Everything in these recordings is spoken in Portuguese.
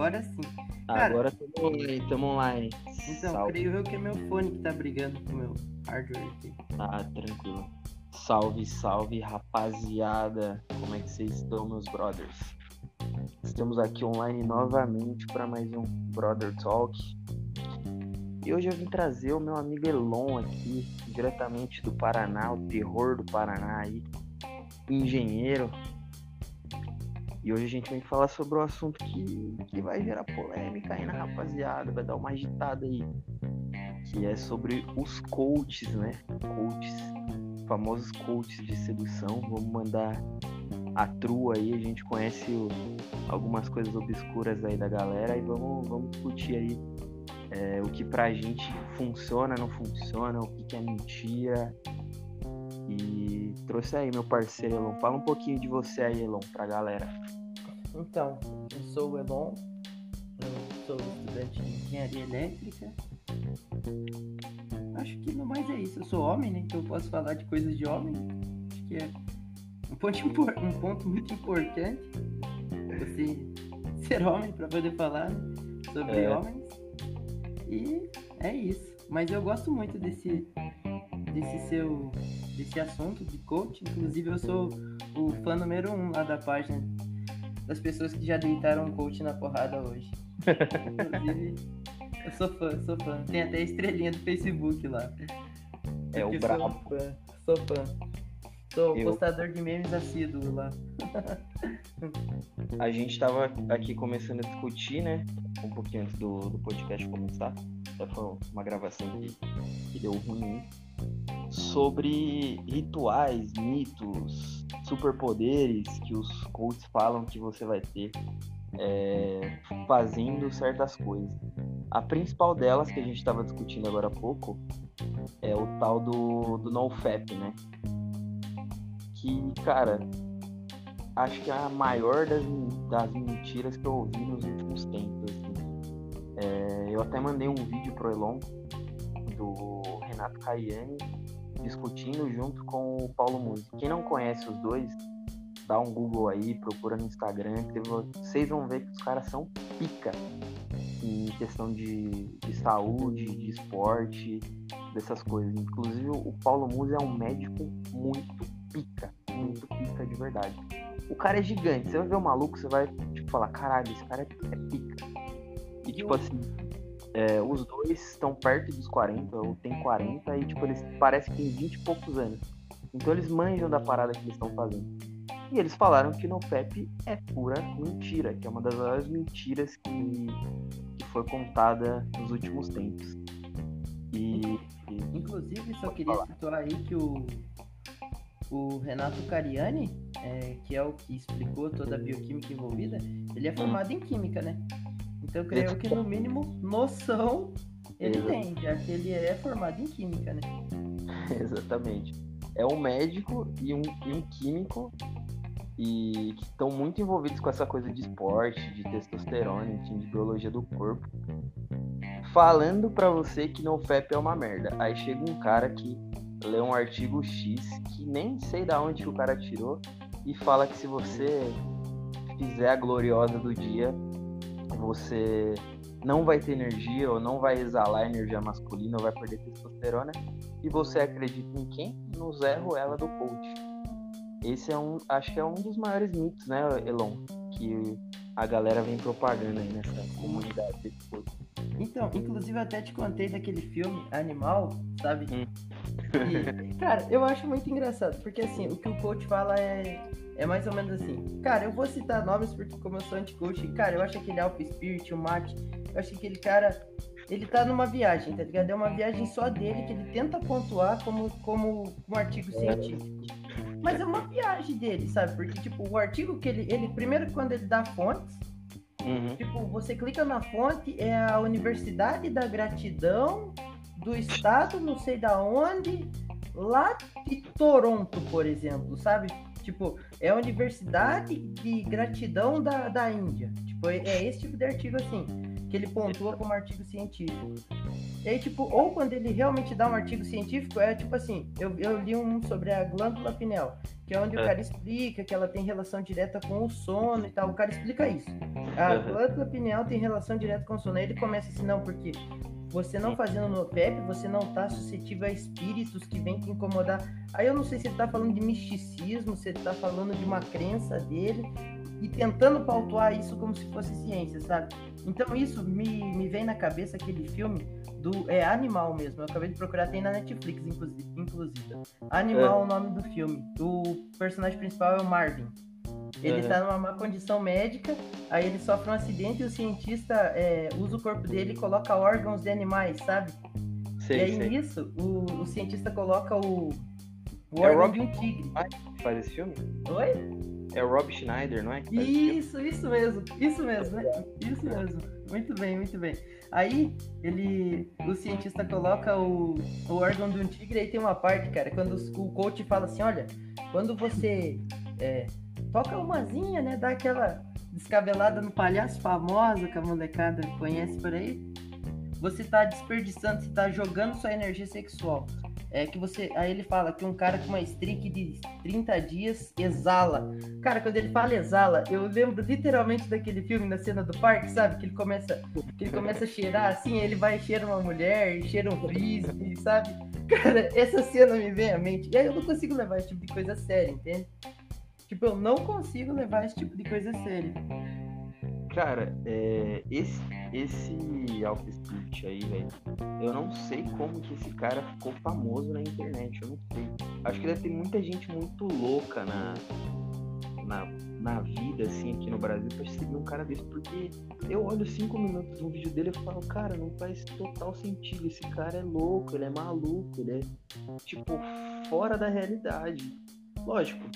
agora sim. Cara, agora estamos online, estamos online. Então, Salve. creio eu que é meu fone que tá brigando com o meu hardware aqui. Ah, tranquilo. Salve, salve, rapaziada. Como é que vocês estão, meus brothers? Estamos aqui online novamente para mais um Brother Talk. E hoje eu vim trazer o meu amigo Elon aqui, diretamente do Paraná, o terror do Paraná aí, engenheiro. E hoje a gente vem falar sobre um assunto que, que vai gerar polêmica aí na rapaziada, vai dar uma agitada aí. Que é sobre os coaches, né? Coaches, famosos coaches de sedução. Vamos mandar a trua aí, a gente conhece o, algumas coisas obscuras aí da galera e vamos, vamos discutir aí é, o que pra gente funciona, não funciona, o que, que é mentira. E trouxe aí meu parceiro Elon. Fala um pouquinho de você aí, Elon, pra galera. Então, eu sou o Elon, eu sou estudante de engenharia elétrica. Acho que no mais é isso. Eu sou homem, né? Então eu posso falar de coisas de homem. Acho que é um ponto, um ponto muito importante você ser homem para poder falar né, sobre é. homens. E é isso. Mas eu gosto muito desse, desse seu desse assunto de coach. Inclusive eu sou o fã número um lá da página das pessoas que já deitaram um coach na porrada hoje. Inclusive, eu sou fã, sou fã. Tem até estrelinha do Facebook lá. É o brabo. Sou fã, sou fã. Sou eu... postador de memes assíduo lá. a gente tava aqui começando a discutir, né? Um pouquinho antes do, do podcast começar. Já foi uma gravação que, que deu ruim. Sobre rituais, mitos, superpoderes que os coaches falam que você vai ter é, fazendo certas coisas. A principal delas, que a gente estava discutindo agora há pouco, é o tal do, do NoFap, né? que, cara, acho que é a maior das, das mentiras que eu ouvi nos últimos tempos. Assim. É, eu até mandei um vídeo pro Elon do Renato Caiani discutindo junto com o Paulo Musi. Quem não conhece os dois, dá um Google aí, procura no Instagram, que vocês vão ver que os caras são pica em questão de, de saúde, de esporte, dessas coisas. Inclusive o Paulo Musi é um médico muito pica, muito pica de verdade. O cara é gigante, você vai ver o maluco, você vai tipo, falar, caralho, esse cara é, é pica. E tipo assim, é, os dois estão perto dos 40, ou tem 40, e tipo, eles parecem que têm 20 e poucos anos. Então eles manjam da parada que eles estão fazendo. E eles falaram que no PEP é pura mentira, que é uma das maiores mentiras que, que foi contada nos últimos tempos. E. Inclusive, só queria citar aí que o, o Renato Cariani, é, que é o que explicou toda a bioquímica envolvida, ele é formado em química, né? Então eu creio que no mínimo noção ele tem, já que ele é formado em química, né? Exatamente. É um médico e um, e um químico e que estão muito envolvidos com essa coisa de esporte, de testosterona, enfim, de biologia do corpo. Falando para você que no FEP é uma merda. Aí chega um cara que lê um artigo X que nem sei da onde que o cara tirou e fala que se você fizer a gloriosa do dia, você não vai ter energia ou não vai exalar energia masculina ou vai perder testosterona e você acredita em quem? No Zé Ruela do coach. Esse é um, acho que é um dos maiores mitos, né, Elon, que a galera vem propagando aí nessa comunidade desse coach. Então, inclusive eu até te contei daquele filme Animal, sabe? Hum. E, cara, eu acho muito engraçado, porque assim, o que o coach fala é, é mais ou menos assim. Cara, eu vou citar nomes porque como eu sou anti-coach, cara, eu acho aquele Alpha Spirit, o Mate, eu acho que aquele cara, ele tá numa viagem, tá ligado? É uma viagem só dele que ele tenta pontuar como, como um artigo científico. Mas é uma viagem dele, sabe? Porque, tipo, o artigo que ele. ele primeiro, quando ele dá fontes, Uhum. Tipo, você clica na fonte, é a Universidade da Gratidão do estado, não sei da onde, lá de Toronto, por exemplo, sabe? Tipo, é a Universidade de Gratidão da, da Índia. Tipo, é, é esse tipo de artigo assim, que ele pontua como artigo científico. E aí, tipo, ou quando ele realmente dá um artigo científico, é tipo assim, eu, eu li um sobre a glândula pineal, que é onde é. o cara explica que ela tem relação direta com o sono e tal. O cara explica isso. A glândula pineal tem relação direta com o sono. Aí ele começa assim, não, porque você não fazendo no PEP, você não tá suscetível a espíritos que vêm te incomodar. Aí eu não sei se ele tá falando de misticismo, se ele tá falando de uma crença dele e tentando pautuar isso como se fosse ciência, sabe? Então isso me, me vem na cabeça aquele filme do é Animal mesmo. Eu acabei de procurar, tem na Netflix, inclusive. Animal é o nome do filme. O personagem principal é o Marvin. Ele está numa má condição médica, aí ele sofre um acidente e o cientista é, usa o corpo dele e coloca órgãos de animais, sabe? Sei, e aí sei. nisso, o, o cientista coloca o, o é órgão Rob... de um tigre. Faz esse filme? Oi? É o Rob Schneider, não é? Isso, isso mesmo, isso mesmo, né? Isso mesmo. Muito bem, muito bem. Aí ele. O cientista coloca o, o órgão de um tigre aí tem uma parte, cara, quando o coach fala assim, olha, quando você é, toca umazinha, né? Dá aquela descabelada no palhaço famosa que a molecada conhece por aí. Você tá desperdiçando, você tá jogando sua energia sexual. É que você. Aí ele fala que um cara com uma streak de 30 dias exala. Cara, quando ele fala exala, eu lembro literalmente daquele filme na cena do parque, sabe? Que ele começa, que ele começa a cheirar assim, ele vai cheira uma mulher, cheira um frisbee, sabe? Cara, essa cena me vem à mente. E aí eu não consigo levar esse tipo de coisa a sério, entende? Tipo, eu não consigo levar esse tipo de coisa a sério. Cara, é, esse, esse Alpha Spirit aí, velho, eu não sei como que esse cara ficou famoso na internet, eu não sei. Acho que deve ter muita gente muito louca na, na, na vida, assim, aqui no Brasil pra seguir um cara desse, porque eu olho cinco minutos no vídeo dele e falo, cara, não faz total sentido, esse cara é louco, ele é maluco, ele é, tipo, fora da realidade. Lógico,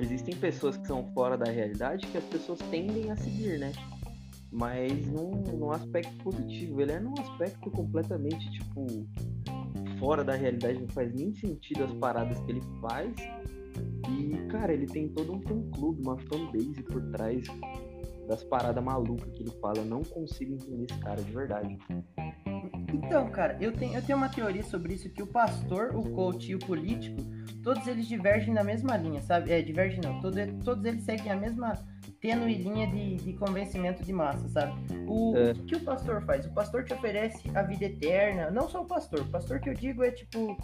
existem pessoas que são fora da realidade que as pessoas tendem a seguir, né? Mas num, num aspecto positivo. Ele é num aspecto completamente, tipo, fora da realidade, não faz nem sentido as paradas que ele faz. E, cara, ele tem todo um fã-clube, uma fanbase por trás das paradas malucas que ele fala. Eu não consigo entender esse cara de verdade. Então, cara, eu tenho, eu tenho uma teoria sobre isso, que o pastor, o coach e o político todos eles divergem na mesma linha, sabe? É, divergem não, todo, todos eles seguem a mesma tênue linha de, de convencimento de massa, sabe? O, é. o que o pastor faz? O pastor te oferece a vida eterna, não só o pastor, o pastor que eu digo é tipo,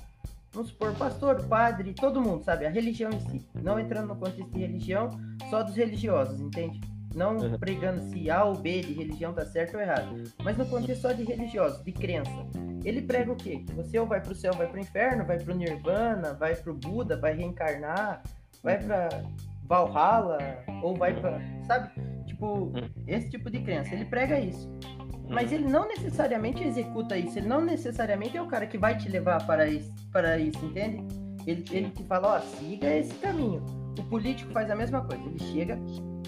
vamos supor, pastor, padre, todo mundo, sabe? A religião em si, não entrando no contexto de religião, só dos religiosos, entende? Não uhum. pregando se A ou B de religião tá certo ou errado, mas no contexto só de religiosos, de crença. Ele prega o quê? Que você ou vai pro céu, vai pro inferno, vai pro nirvana, vai pro Buda, vai reencarnar, vai pra Valhalla, ou vai pra. Sabe? Tipo, uhum. esse tipo de crença. Ele prega isso. Mas ele não necessariamente executa isso. Ele não necessariamente é o cara que vai te levar para isso, para isso entende? Ele, ele te fala, ó, siga esse caminho. O político faz a mesma coisa. Ele chega,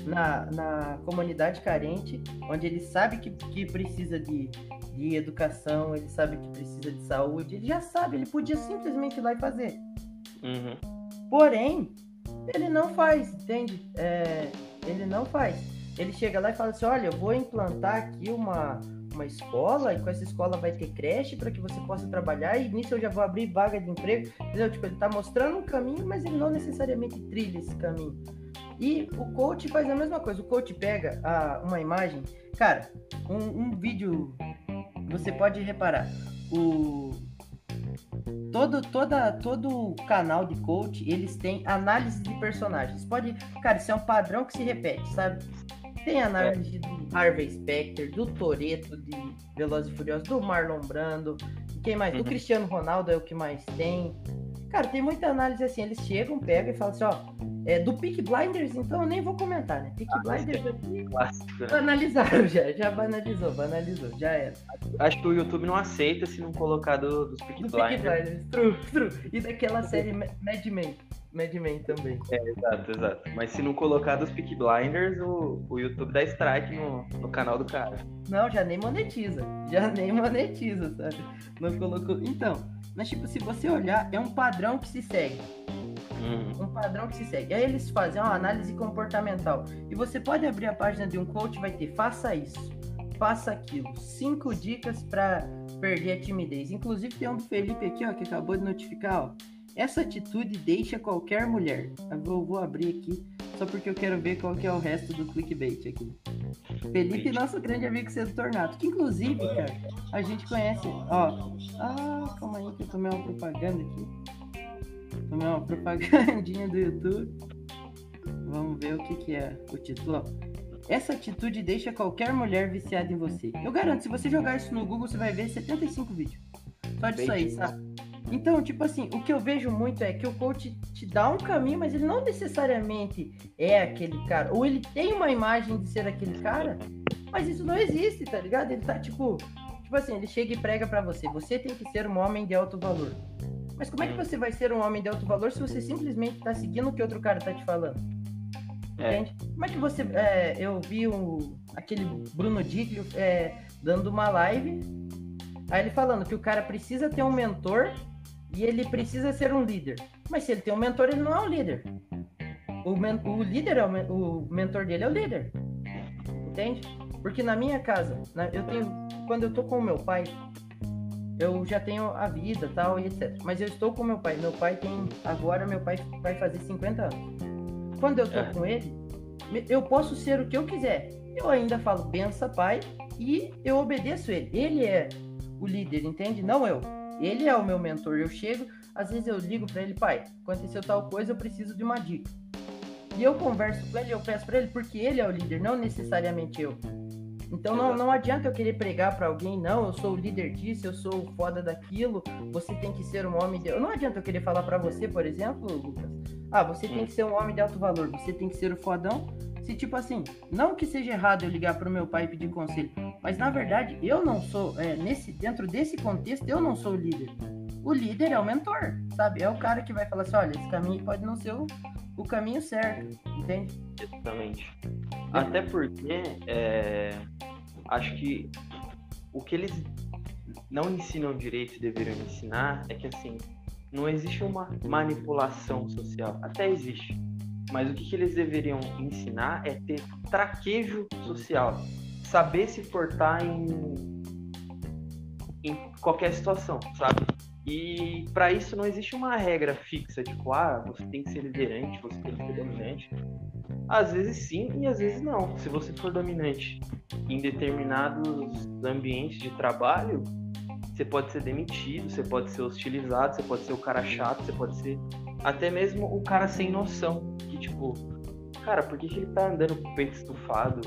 na, na comunidade carente, onde ele sabe que, que precisa de, de educação, ele sabe que precisa de saúde, ele já sabe, ele podia simplesmente ir lá e fazer. Uhum. Porém, ele não faz, entende? É, ele não faz. Ele chega lá e fala assim: olha, eu vou implantar aqui uma, uma escola, e com essa escola vai ter creche para que você possa trabalhar, e nisso eu já vou abrir vaga de emprego. Entendeu? Tipo, ele está mostrando um caminho, mas ele não necessariamente trilha esse caminho. E o coach faz a mesma coisa. O coach pega a, uma imagem. Cara, um, um vídeo. Você pode reparar. O, todo, toda, todo canal de coach, eles têm análise de personagens. Pode, cara, isso é um padrão que se repete, sabe? Tem análise é. do Harvey Specter, do Toreto de Velozes e Furiosos, do Marlon Brando, quem mais? Uhum. Do Cristiano Ronaldo é o que mais tem. Cara, tem muita análise assim, eles chegam, pegam e falam assim, ó, é, do Peak Blinders, então eu nem vou comentar, né? Peak ah, Blinders aqui, clássico. banalizaram já, já banalizou, banalizou, já era. Acho que o YouTube não aceita se não colocar do, dos Peak do Blinders. Peak Blinders, true, true. E daquela série Mad Men. Mad Men também. É, exato, exato. Mas se não colocar dos Peak Blinders, o, o YouTube dá strike no, no canal do cara. Não, já nem monetiza. Já nem monetiza, sabe? Não colocou. Então, mas tipo, se você olhar, é um padrão que se segue. Uhum. Um padrão que se segue. Aí eles fazem uma análise comportamental. E você pode abrir a página de um coach vai ter faça isso, faça aquilo. Cinco dicas para perder a timidez. Inclusive tem um do Felipe aqui, ó, que acabou de notificar, ó. Essa atitude deixa qualquer mulher. Eu vou, abrir aqui só porque eu quero ver qual que é o resto do clickbait aqui. Felipe, nosso grande amigo Cedo Tornado, que inclusive, cara, a gente conhece, ó. Ah, calma aí que eu tomei uma propaganda aqui. Tomei uma propagandinha do YouTube. Vamos ver o que, que é o título. Essa atitude deixa qualquer mulher viciada em você. Eu garanto, se você jogar isso no Google, você vai ver 75 vídeos. Só disso aí, sabe? Então, tipo assim, o que eu vejo muito é que o coach te dá um caminho, mas ele não necessariamente é aquele cara. Ou ele tem uma imagem de ser aquele cara, mas isso não existe, tá ligado? Ele tá tipo, tipo assim, ele chega e prega para você, você tem que ser um homem de alto valor. Mas como é que você vai ser um homem de alto valor se você simplesmente tá seguindo o que outro cara tá te falando? É. Entende? Como é que você. É, eu vi um, aquele Bruno Diglio é, dando uma live, aí ele falando que o cara precisa ter um mentor e ele precisa ser um líder. Mas se ele tem um mentor, ele não é um líder. O, men o líder é o, men o mentor dele é o líder. Entende? Porque na minha casa, né, eu tenho. Quando eu tô com o meu pai, eu já tenho a vida tal e etc. Mas eu estou com meu pai. Meu pai tem. Agora meu pai vai fazer 50 anos. Quando eu tô é. com ele, eu posso ser o que eu quiser. Eu ainda falo bença pai e eu obedeço ele. Ele é o líder, entende? Não eu. Ele é o meu mentor. Eu chego, às vezes eu ligo para ele, pai, aconteceu tal coisa, eu preciso de uma dica. E eu converso com ele, eu peço para ele, porque ele é o líder, não necessariamente eu. Então não, não adianta eu querer pregar para alguém, não, eu sou o líder disso, eu sou o foda daquilo, você tem que ser um homem de... Não adianta eu querer falar para você, por exemplo, Lucas, ah, você tem que ser um homem de alto valor, você tem que ser o fodão. Se tipo assim, não que seja errado eu ligar pro meu pai e pedir conselho, mas na verdade eu não sou, é, nesse, dentro desse contexto, eu não sou o líder. O líder é o mentor, sabe? É o cara que vai falar assim, olha, esse caminho pode não ser o, o caminho certo, entende? Exatamente. Até porque é, acho que o que eles não ensinam direito e deveriam ensinar é que assim, não existe uma manipulação social. Até existe. Mas o que, que eles deveriam ensinar é ter traquejo social. Saber se portar em, em qualquer situação, sabe? E para isso não existe uma regra fixa, tipo, ah, você tem que ser liderante, você tem que ser dominante. Às vezes sim e às vezes não. Se você for dominante em determinados ambientes de trabalho, você pode ser demitido, você pode ser hostilizado, você pode ser o cara chato, você pode ser até mesmo o cara sem noção. Que tipo, cara, por que, que ele tá andando com o peito estufado,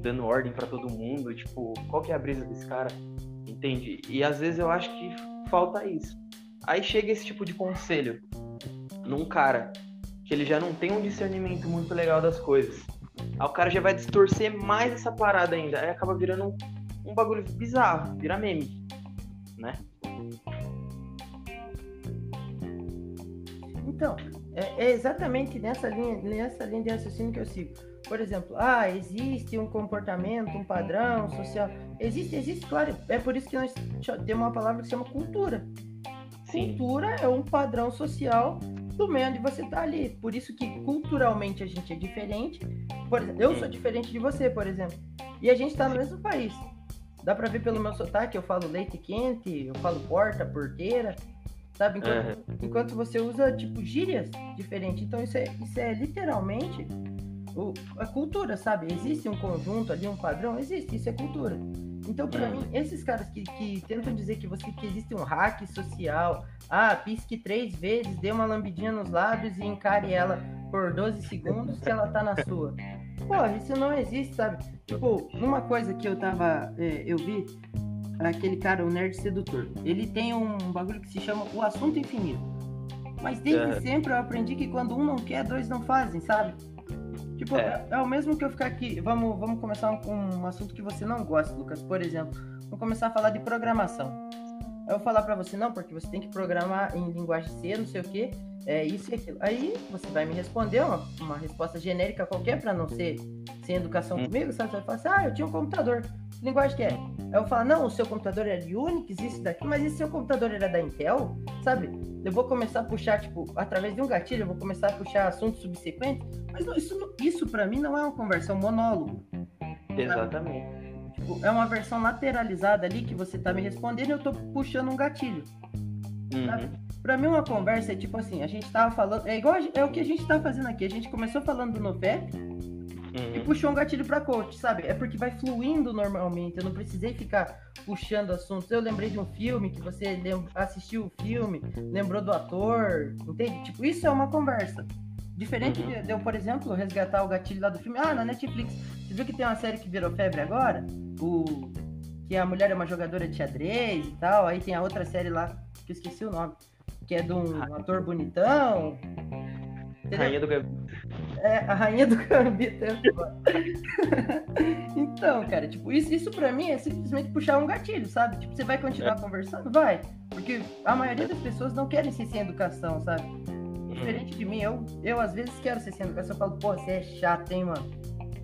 dando ordem para todo mundo? Tipo, qual que é a brisa desse cara? Entende? E às vezes eu acho que falta isso. Aí chega esse tipo de conselho num cara que ele já não tem um discernimento muito legal das coisas. Aí o cara já vai distorcer mais essa parada ainda. Aí acaba virando um, um bagulho bizarro, vira meme né? Então, é, é, exatamente nessa linha, nessa linha de raciocínio que eu sigo. Por exemplo, ah, existe um comportamento, um padrão social. Existe, existe, claro. É por isso que nós temos uma palavra que se chama cultura. Sim. Cultura é um padrão social do meio onde você está ali. Por isso que culturalmente a gente é diferente. Por exemplo, eu sou diferente de você, por exemplo. E a gente está no mesmo país. Dá pra ver pelo meu sotaque, eu falo leite quente, eu falo porta, porteira, sabe? Enquanto, uhum. enquanto você usa, tipo, gírias diferentes. Então isso é, isso é literalmente o, a cultura, sabe? Existe um conjunto ali, um padrão? Existe, isso é cultura. Então, para mim, esses caras que, que tentam dizer que você que existe um hack social, ah, pisque três vezes, dê uma lambidinha nos lábios e encare ela por 12 segundos que ela tá na sua. Pô, isso não existe, sabe? Tipo, uma coisa que eu tava. É, eu vi, aquele cara, o Nerd Sedutor. Ele tem um bagulho que se chama O Assunto Infinito. Mas desde é. sempre eu aprendi que quando um não quer, dois não fazem, sabe? Tipo, é, é o mesmo que eu ficar aqui. Vamos, vamos começar um, um assunto que você não gosta, Lucas. Por exemplo, vamos começar a falar de programação. Eu vou falar para você, não, porque você tem que programar em linguagem C, não sei o quê é isso e aquilo. Aí você vai me responder uma, uma resposta genérica qualquer para não ser sem educação hum. comigo, sabe? Você vai falar assim, ah, eu tinha um computador. Linguagem que é? Eu vou falar, não, o seu computador era de Unix, isso daqui, mas e se seu computador era da Intel, sabe? Eu vou começar a puxar, tipo, através de um gatilho, eu vou começar a puxar assuntos subsequentes, mas não, isso, isso para mim não é uma conversa, é um monólogo. Exatamente. tipo, é uma versão lateralizada ali que você tá me respondendo e eu tô puxando um gatilho. Uhum. Pra mim, uma conversa é tipo assim, a gente tava falando. É igual é o que a gente tá fazendo aqui. A gente começou falando do NoFap uhum. e puxou um gatilho pra coach, sabe? É porque vai fluindo normalmente. Eu não precisei ficar puxando assuntos. Eu lembrei de um filme que você assistiu o filme, lembrou do ator, entende? Tipo, isso é uma conversa. Diferente uhum. de eu, por exemplo, resgatar o gatilho lá do filme. Ah, na Netflix. Você viu que tem uma série que virou febre agora? O. Que a mulher é uma jogadora de xadrez e tal. Aí tem a outra série lá, que eu esqueci o nome. Que é de um ator bonitão. Entendeu? Rainha do. É, a rainha do Gambito é Então, cara, tipo, isso, isso pra mim é simplesmente puxar um gatilho, sabe? Tipo, você vai continuar é. conversando? Vai. Porque a maioria das pessoas não querem ser sem educação, sabe? diferente de mim, eu, eu às vezes quero ser sem educação. Eu falo, pô, você é chato, hein, mano?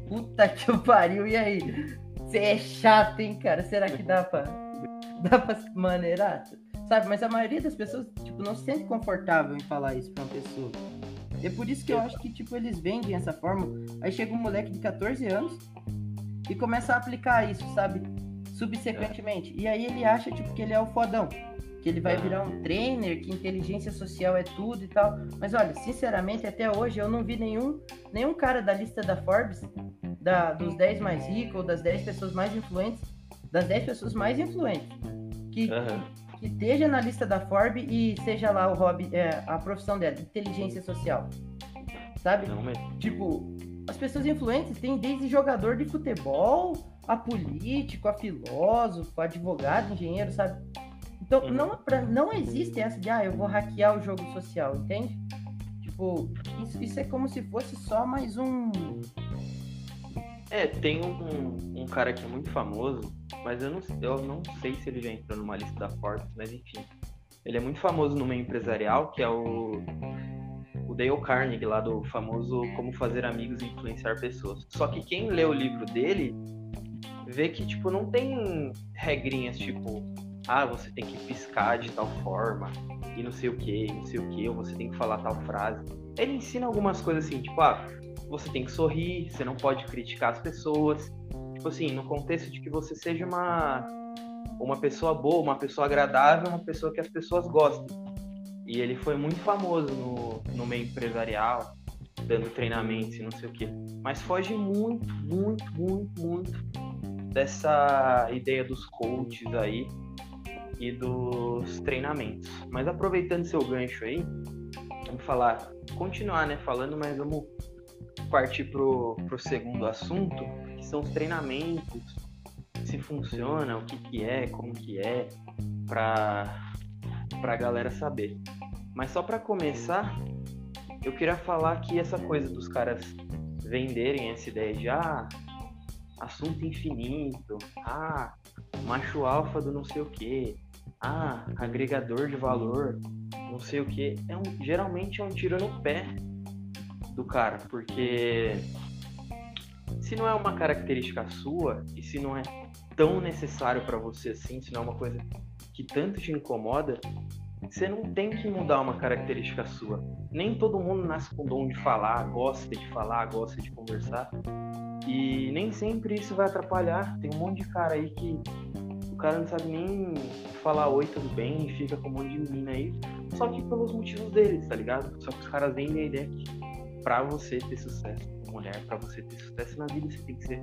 Puta que eu pariu, e aí? Você é chato, hein, cara? Será que dá pra, dá pra maneirar? Sabe? Mas a maioria das pessoas, tipo, não se sente confortável em falar isso pra uma pessoa. É por isso que eu acho que, tipo, eles vendem essa forma. Aí chega um moleque de 14 anos e começa a aplicar isso, sabe? Subsequentemente. E aí ele acha, tipo, que ele é o fodão que ele vai virar um trainer, que inteligência social é tudo e tal. Mas olha, sinceramente, até hoje eu não vi nenhum, nenhum cara da lista da Forbes, da, dos 10 mais ricos, ou das 10 pessoas mais influentes, das 10 pessoas mais influentes, que, uhum. Que esteja na lista da Forbes e seja lá o hobby, é, a profissão dela, inteligência social. Sabe? Não, mas... Tipo, as pessoas influentes têm desde jogador de futebol, a político, a filósofo, a advogado, engenheiro, sabe? Então, uhum. não, pra, não existe essa de, ah, eu vou hackear o jogo social, entende? Tipo, isso, isso é como se fosse só mais um. É, tem um, um cara que é muito famoso, mas eu não, eu não sei se ele já entrou numa lista da Forbes, mas enfim. Ele é muito famoso no meio empresarial, que é o, o Dale Carnegie, lá do famoso Como Fazer Amigos e Influenciar Pessoas. Só que quem lê o livro dele vê que, tipo, não tem regrinhas, tipo, ah, você tem que piscar de tal forma, e não sei o que, não sei o que, ou você tem que falar tal frase. Ele ensina algumas coisas assim, tipo, ah, você tem que sorrir, você não pode criticar as pessoas. Tipo assim, no contexto de que você seja uma, uma pessoa boa, uma pessoa agradável, uma pessoa que as pessoas gostem. E ele foi muito famoso no, no meio empresarial, dando treinamentos e não sei o que. Mas foge muito, muito, muito, muito dessa ideia dos coaches aí, e dos treinamentos. Mas aproveitando seu gancho aí, vamos falar, continuar, né, falando, mas vamos partir pro, pro segundo assunto, que são os treinamentos, se funciona, o que que é, como que é, para para galera saber. Mas só para começar, eu queria falar que essa coisa dos caras venderem essa ideia de ah, assunto infinito, ah, macho alfa do não sei o que, ah, agregador de valor, não sei o que, é um, geralmente é um tiro no pé do cara, porque se não é uma característica sua e se não é tão necessário para você assim, se não é uma coisa que tanto te incomoda, você não tem que mudar uma característica sua. Nem todo mundo nasce com o dom de falar, gosta de falar, gosta de conversar. E nem sempre isso vai atrapalhar. Tem um monte de cara aí que o cara não sabe nem falar oi, tudo bem, e fica com um monte de menina aí, só que pelos motivos deles, tá ligado? Só que os caras vendem a ideia que pra você ter sucesso mulher, para você ter sucesso na vida, você tem que ser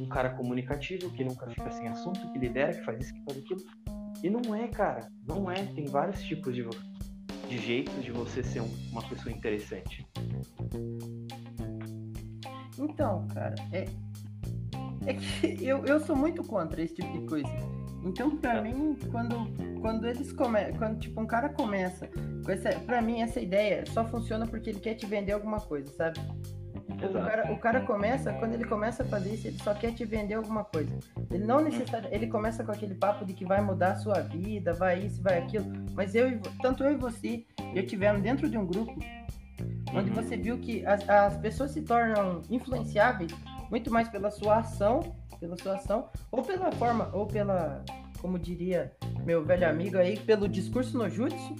um cara comunicativo, que nunca fica sem assunto, que lidera, que faz isso, que faz aquilo. E não é, cara, não é. Tem vários tipos de, de jeitos de você ser um, uma pessoa interessante. Então, cara, é, é que eu, eu sou muito contra esse tipo de coisa. Então, pra mim, quando, quando eles começam, quando tipo um cara começa com essa, pra mim essa ideia só funciona porque ele quer te vender alguma coisa, sabe? O cara, o cara, começa, quando ele começa a fazer isso, ele só quer te vender alguma coisa. Ele não necessariamente, ele começa com aquele papo de que vai mudar a sua vida, vai isso, vai aquilo. Mas eu, tanto eu e você, eu tivemos dentro de um grupo onde uhum. você viu que as, as pessoas se tornam influenciáveis muito mais pela sua ação, pela sua ação, ou pela forma, ou pela, como diria meu velho amigo aí, pelo discurso no jutsu,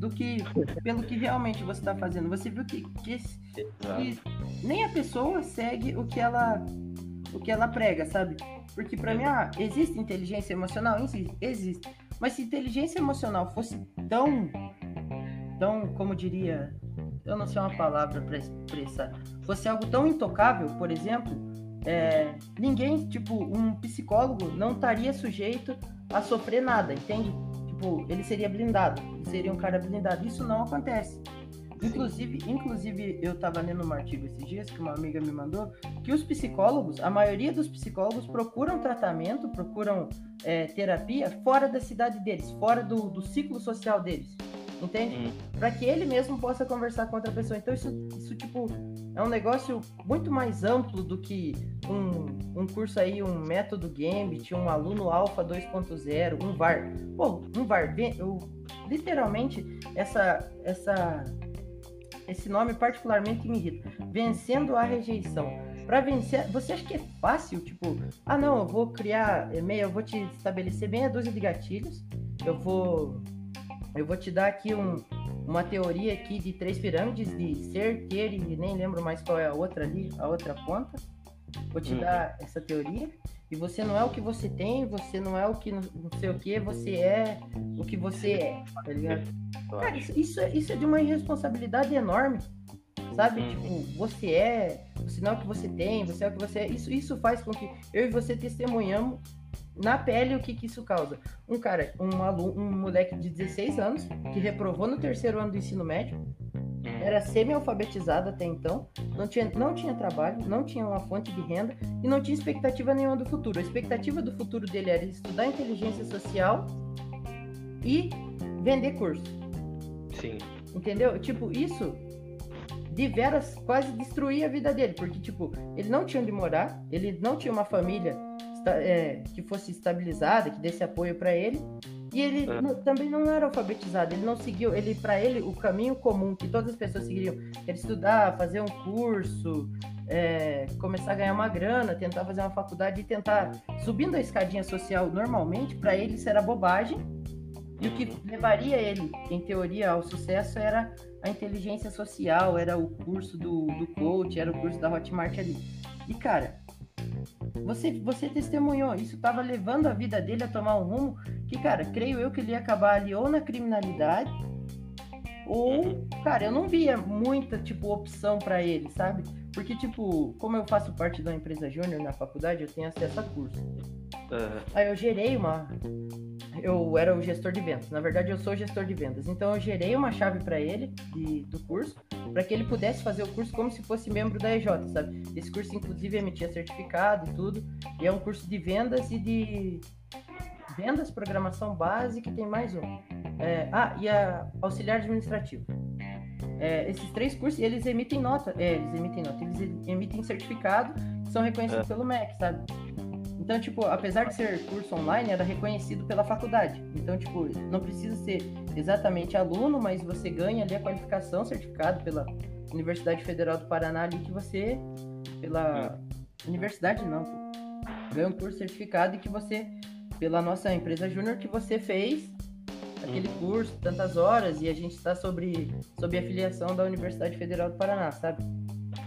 do que pelo que realmente você está fazendo. Você viu que, que, que, nem a pessoa segue o que ela o que ela prega, sabe? Porque para mim, ah, existe inteligência emocional? Existe, existe. Mas se inteligência emocional fosse tão, tão, como diria, eu não sei uma palavra para expressar, fosse algo tão intocável, por exemplo, é, ninguém, tipo, um psicólogo não estaria sujeito a sofrer nada, entende? Tipo, ele seria blindado, ele seria um cara blindado. Isso não acontece. Inclusive, inclusive, eu estava lendo um artigo esses dias que uma amiga me mandou que os psicólogos, a maioria dos psicólogos procuram tratamento, procuram é, terapia fora da cidade deles, fora do, do ciclo social deles, entende? Hum. Para que ele mesmo possa conversar com outra pessoa. Então isso, isso tipo é um negócio muito mais amplo do que um, um curso aí, um método Gambit, um aluno Alpha 2.0, um VAR. Pô, um VAR, eu, literalmente essa essa esse nome particularmente me irrita. Vencendo a rejeição. Para vencer, você acha que é fácil? Tipo, ah não, eu vou criar e-mail, eu vou te estabelecer meia dúzia de gatilhos, eu vou, eu vou te dar aqui um, uma teoria aqui de três pirâmides de ser, ter e nem lembro mais qual é a outra ali, a outra ponta. Vou te uhum. dar essa teoria e você não é o que você tem, você não é o que não sei o que, você é o que você é, tá ligado? Cara, isso, isso, é, isso é de uma irresponsabilidade enorme, sabe? Uhum. Tipo, você é, você não é o que você tem, você é o que você é. Isso, isso faz com que eu e você testemunhamos na pele o que, que isso causa. Um cara, um aluno, um moleque de 16 anos que reprovou no terceiro ano do ensino médio, era semi-alfabetizado até então, não tinha, não tinha trabalho, não tinha uma fonte de renda e não tinha expectativa nenhuma do futuro. A expectativa do futuro dele era estudar inteligência social e vender curso. Sim. Entendeu? Tipo, isso de veras quase destruía a vida dele, porque, tipo, ele não tinha onde morar, ele não tinha uma família é, que fosse estabilizada, que desse apoio para ele, e ele é. também não era alfabetizado, ele não seguiu, ele para ele o caminho comum que todas as pessoas seguiriam era estudar, fazer um curso, é, começar a ganhar uma grana, tentar fazer uma faculdade e tentar subindo a escadinha social normalmente, para ele isso era bobagem. E o que levaria ele, em teoria, ao sucesso era a inteligência social, era o curso do, do coach, era o curso da Hotmart ali. E cara, você, você testemunhou, isso estava levando a vida dele a tomar um rumo que, cara, creio eu que ele ia acabar ali ou na criminalidade, ou, cara, eu não via muita, tipo, opção para ele, sabe? Porque, tipo, como eu faço parte da empresa júnior na faculdade, eu tenho acesso a curso. Uhum. Aí eu gerei uma. Eu era o gestor de vendas. Na verdade, eu sou gestor de vendas. Então, eu gerei uma chave para ele de, do curso, para que ele pudesse fazer o curso como se fosse membro da EJ, sabe? Esse curso, inclusive, emitia certificado e tudo. E é um curso de vendas e de. Vendas, programação básica e tem mais um. É... ah, e a auxiliar administrativo. É, esses três cursos, eles emitem nota. É, eles emitem nota. Eles emitem certificado que são reconhecidos é. pelo MEC, sabe? Então, tipo, apesar de ser curso online, era reconhecido pela faculdade. Então, tipo, não precisa ser exatamente aluno, mas você ganha ali a qualificação, certificado pela Universidade Federal do Paraná ali que você, pela universidade não, ganha um curso certificado e que você, pela nossa empresa júnior, que você fez aquele uhum. curso, tantas horas, e a gente está sobre, sobre a filiação da Universidade Federal do Paraná, sabe?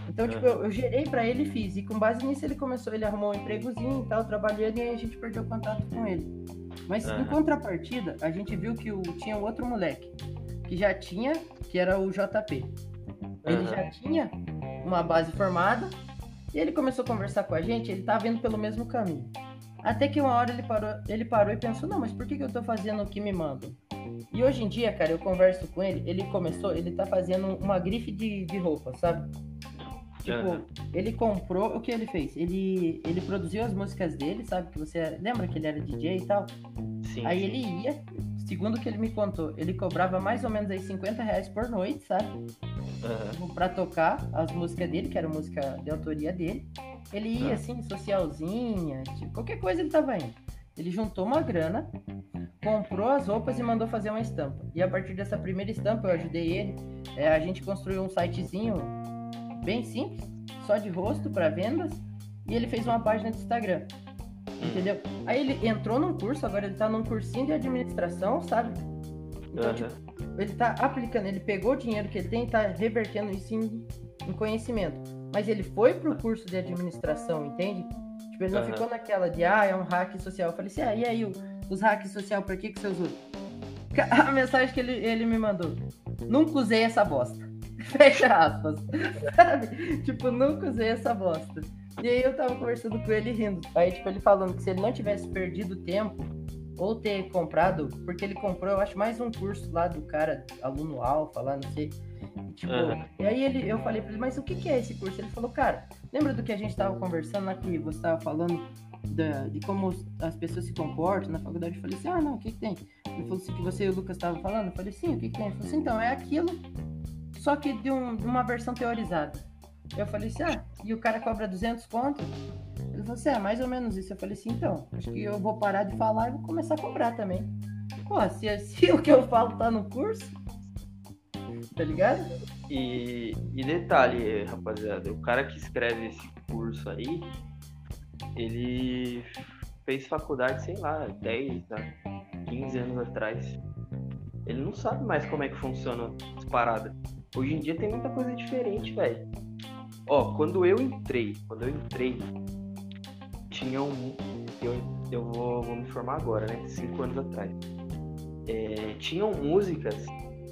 Então, tipo, eu, eu gerei para ele e fiz. E com base nisso ele começou, ele arrumou um empregozinho e tal, trabalhando, e aí a gente perdeu contato com ele. Mas uhum. em contrapartida, a gente viu que o, tinha um outro moleque que já tinha, que era o JP. Ele uhum. já tinha uma base formada e ele começou a conversar com a gente, ele tava indo pelo mesmo caminho. Até que uma hora ele parou, ele parou e pensou, não, mas por que, que eu tô fazendo o que me mandam? E hoje em dia, cara, eu converso com ele, ele começou, ele tá fazendo uma grife de, de roupa, sabe? Tipo, uhum. ele comprou, o que ele fez? Ele, ele produziu as músicas dele, sabe? Que você lembra que ele era DJ e tal? Sim. Aí ele ia, segundo o que ele me contou, ele cobrava mais ou menos aí 50 reais por noite, sabe? Uhum. Pra tocar as músicas dele, que era música de autoria dele. Ele ia uhum. assim, socialzinha, tipo, qualquer coisa ele tava indo. Ele juntou uma grana, comprou as roupas e mandou fazer uma estampa. E a partir dessa primeira estampa eu ajudei ele. É, a gente construiu um sitezinho bem simples, só de rosto para vendas, e ele fez uma página de Instagram. Entendeu? Aí ele entrou num curso, agora ele tá num cursinho de administração, sabe? Então, uhum. tipo, ele tá aplicando, ele pegou o dinheiro que ele tem e tá revertendo isso em, em conhecimento. Mas ele foi pro curso de administração, entende? Tipo, ele não uhum. ficou naquela de, ah, é um hack social. Eu falei assim, ah, e aí, os hacks social, pra que, que você usou? A mensagem que ele, ele me mandou, nunca usei essa bosta. Fecha aspas. Sabe? Tipo, nunca usei essa bosta. E aí eu tava conversando com ele rindo. Aí, tipo, ele falando que se ele não tivesse perdido tempo ou ter comprado, porque ele comprou, eu acho, mais um curso lá do cara, aluno alfa lá, não sei. Tipo, uhum. e aí ele, eu falei pra ele, mas o que, que é esse curso? Ele falou, cara, lembra do que a gente tava conversando lá que você tava falando da, de como as pessoas se comportam na faculdade? Eu falei assim, ah, não, o que, que tem? Ele falou assim, que você e o Lucas estavam falando? Eu falei, sim, o que, que tem? Ele falou assim, então, é aquilo, só que de, um, de uma versão teorizada. Eu falei assim, ah, e o cara cobra 200 conto? Ele falou assim, é mais ou menos isso. Eu falei assim, então, acho que eu vou parar de falar e vou começar a cobrar também. Pô, se, se o que eu falo tá no curso, tá ligado? E, e detalhe, rapaziada, o cara que escreve esse curso aí, ele fez faculdade, sei lá, 10, 15 anos atrás. Ele não sabe mais como é que funciona as paradas. Hoje em dia tem muita coisa diferente, velho. Ó, quando eu entrei, quando eu entrei, tinha um. Eu, eu vou, vou me formar agora, né? Cinco anos atrás. É, tinham músicas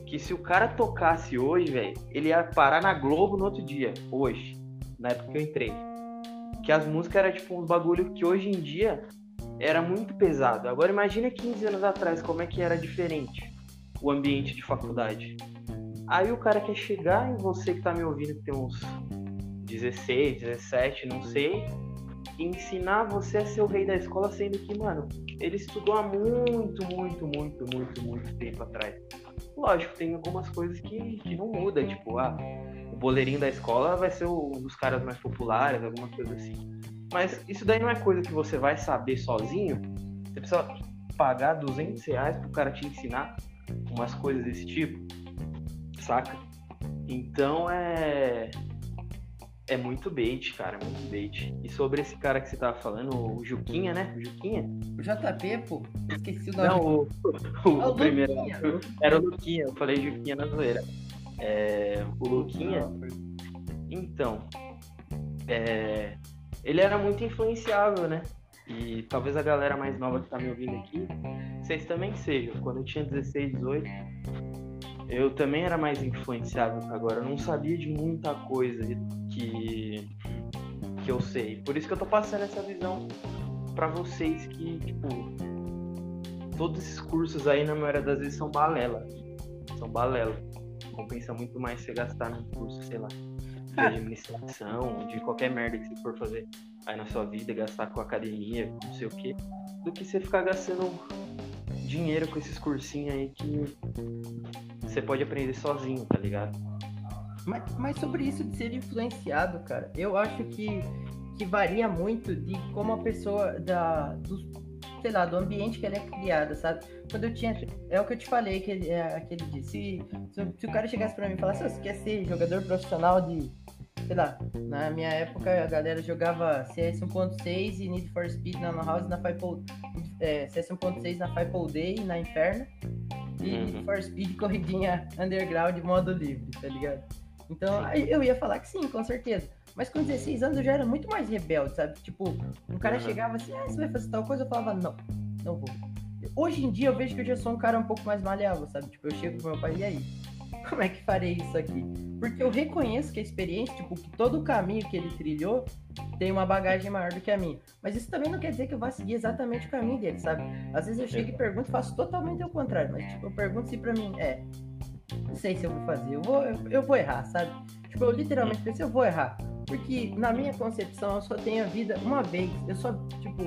que se o cara tocasse hoje, velho, ele ia parar na Globo no outro dia, hoje, na época que eu entrei. Que as músicas eram tipo um bagulho que hoje em dia era muito pesado. Agora imagina 15 anos atrás como é que era diferente o ambiente de faculdade. Aí o cara quer chegar em você que tá me ouvindo que tem uns 16, 17, não sei, e ensinar você a ser o rei da escola, sendo que, mano, ele estudou há muito, muito, muito, muito, muito tempo atrás. Lógico, tem algumas coisas que, que não mudam, tipo, ah, o boleirinho da escola vai ser um dos caras mais populares, alguma coisa assim. Mas isso daí não é coisa que você vai saber sozinho. Você precisa pagar 200 reais pro cara te ensinar umas coisas desse tipo, saca? Então é é muito bait, cara, muito bait. E sobre esse cara que você tava falando, o Juquinha, né? O Juquinha? O JP, pô. Esqueci o nome. Não, o, o, o, o primeiro. Era o Luquinha, eu falei Juquinha na zoeira. É, o Luquinha. Então. É, ele era muito influenciável, né? E talvez a galera mais nova que tá me ouvindo aqui, vocês também sejam. Quando eu tinha 16, 18, eu também era mais influenciável que agora. Eu não sabia de muita coisa que, que eu sei. Por isso que eu tô passando essa visão para vocês que, tipo, todos esses cursos aí, na maioria das vezes, são balela. São balela. Compensa muito mais você gastar num curso, sei lá, de administração, de qualquer merda que você for fazer aí na sua vida, gastar com academia, não sei o quê, do que você ficar gastando dinheiro com esses cursinhos aí que você pode aprender sozinho, tá ligado? Mas, mas sobre isso de ser influenciado, cara, eu acho que, que varia muito de como a pessoa, da, do, sei lá, do ambiente que ela é criada, sabe? Quando eu tinha. É o que eu te falei aquele, é, dia. Se, se, se, o cara chegasse pra mim e falasse, você quer ser jogador profissional de. Sei lá, na minha época a galera jogava CS 1.6 e Need for Speed na Lan House na Five é, CS 1.6 na Five Day na Inferno e uhum. Need for Speed corridinha underground modo livre, tá ligado? Então eu ia falar que sim, com certeza. Mas com 16 anos eu já era muito mais rebelde, sabe? Tipo, um cara uhum. chegava assim, ah, você vai fazer tal coisa, eu falava, não, não vou. Hoje em dia eu vejo que eu já sou um cara um pouco mais maleável, sabe? Tipo, eu chego pro meu pai, e aí? Como é que farei isso aqui? Porque eu reconheço que a experiência, tipo, que todo o caminho que ele trilhou tem uma bagagem maior do que a minha. Mas isso também não quer dizer que eu vá seguir exatamente o caminho dele, sabe? Às vezes eu chego e pergunto, faço totalmente o contrário, mas tipo, eu pergunto se pra mim é, não sei se eu vou fazer, eu vou, eu, eu vou errar, sabe? Tipo, eu literalmente pensei, eu vou errar. Porque na minha concepção eu só tenho a vida uma vez. Eu só, tipo,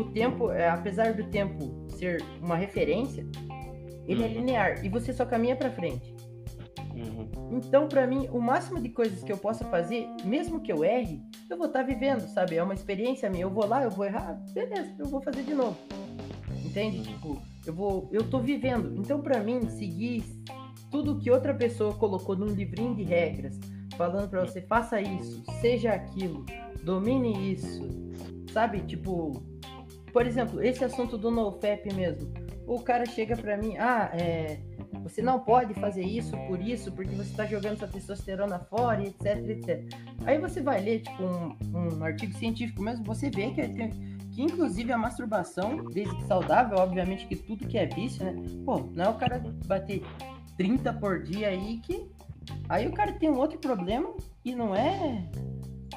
o tempo, é, apesar do tempo ser uma referência, ele é uhum. linear e você só caminha para frente. Uhum. Então, para mim, o máximo de coisas que eu possa fazer, mesmo que eu erre, eu vou estar tá vivendo, sabe? É uma experiência minha. Eu vou lá, eu vou errar, beleza, eu vou fazer de novo. Entende? Uhum. Tipo, eu vou, eu tô vivendo. Então, para mim, seguir tudo que outra pessoa colocou num livrinho de regras, falando para você faça isso, seja aquilo, domine isso, sabe? Tipo, por exemplo, esse assunto do NoFap mesmo. O cara chega para mim, ah, é, você não pode fazer isso por isso, porque você está jogando sua testosterona fora, etc, etc. Aí você vai ler, tipo, um, um artigo científico mesmo, você vê que, tem, que inclusive a masturbação, desde que saudável, obviamente que tudo que é vício, né? Pô, não é o cara bater 30 por dia aí que. Aí o cara tem um outro problema e não é.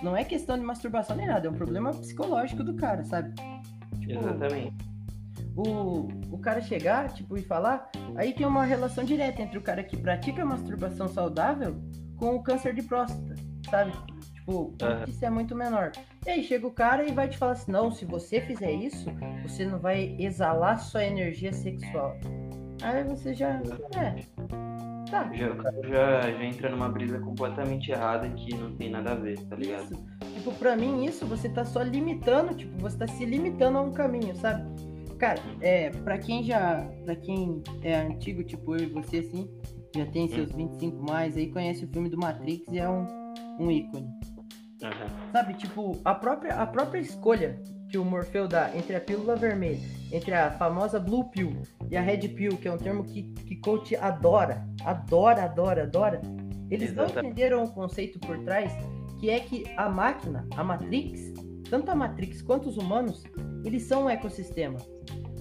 Não é questão de masturbação nem nada, é um problema psicológico do cara, sabe? Tipo, Exatamente. O, o cara chegar, tipo, e falar, aí tem uma relação direta entre o cara que pratica masturbação saudável com o câncer de próstata, sabe? Tipo, uhum. isso é muito menor. E aí chega o cara e vai te falar assim: não, se você fizer isso, você não vai exalar sua energia sexual. Aí você já. É. Tá. Já, o cara já, já entra numa brisa completamente errada que não tem nada a ver, tá ligado? Isso. Tipo, pra mim, isso você tá só limitando, tipo, você tá se limitando a um caminho, sabe? Cara, é, pra quem já. Pra quem é antigo, tipo eu e você, assim, já tem seus 25 uhum. mais, aí conhece o filme do Matrix e é um, um ícone. Uhum. Sabe, tipo, a própria, a própria escolha que o Morfeu dá entre a pílula vermelha, entre a famosa Blue Pill e a Red Pill, que é um termo que, que coach adora, adora, adora, adora, eles Exatamente. não entenderam o conceito por trás, que é que a máquina, a Matrix, tanto a Matrix quanto os humanos, eles são um ecossistema.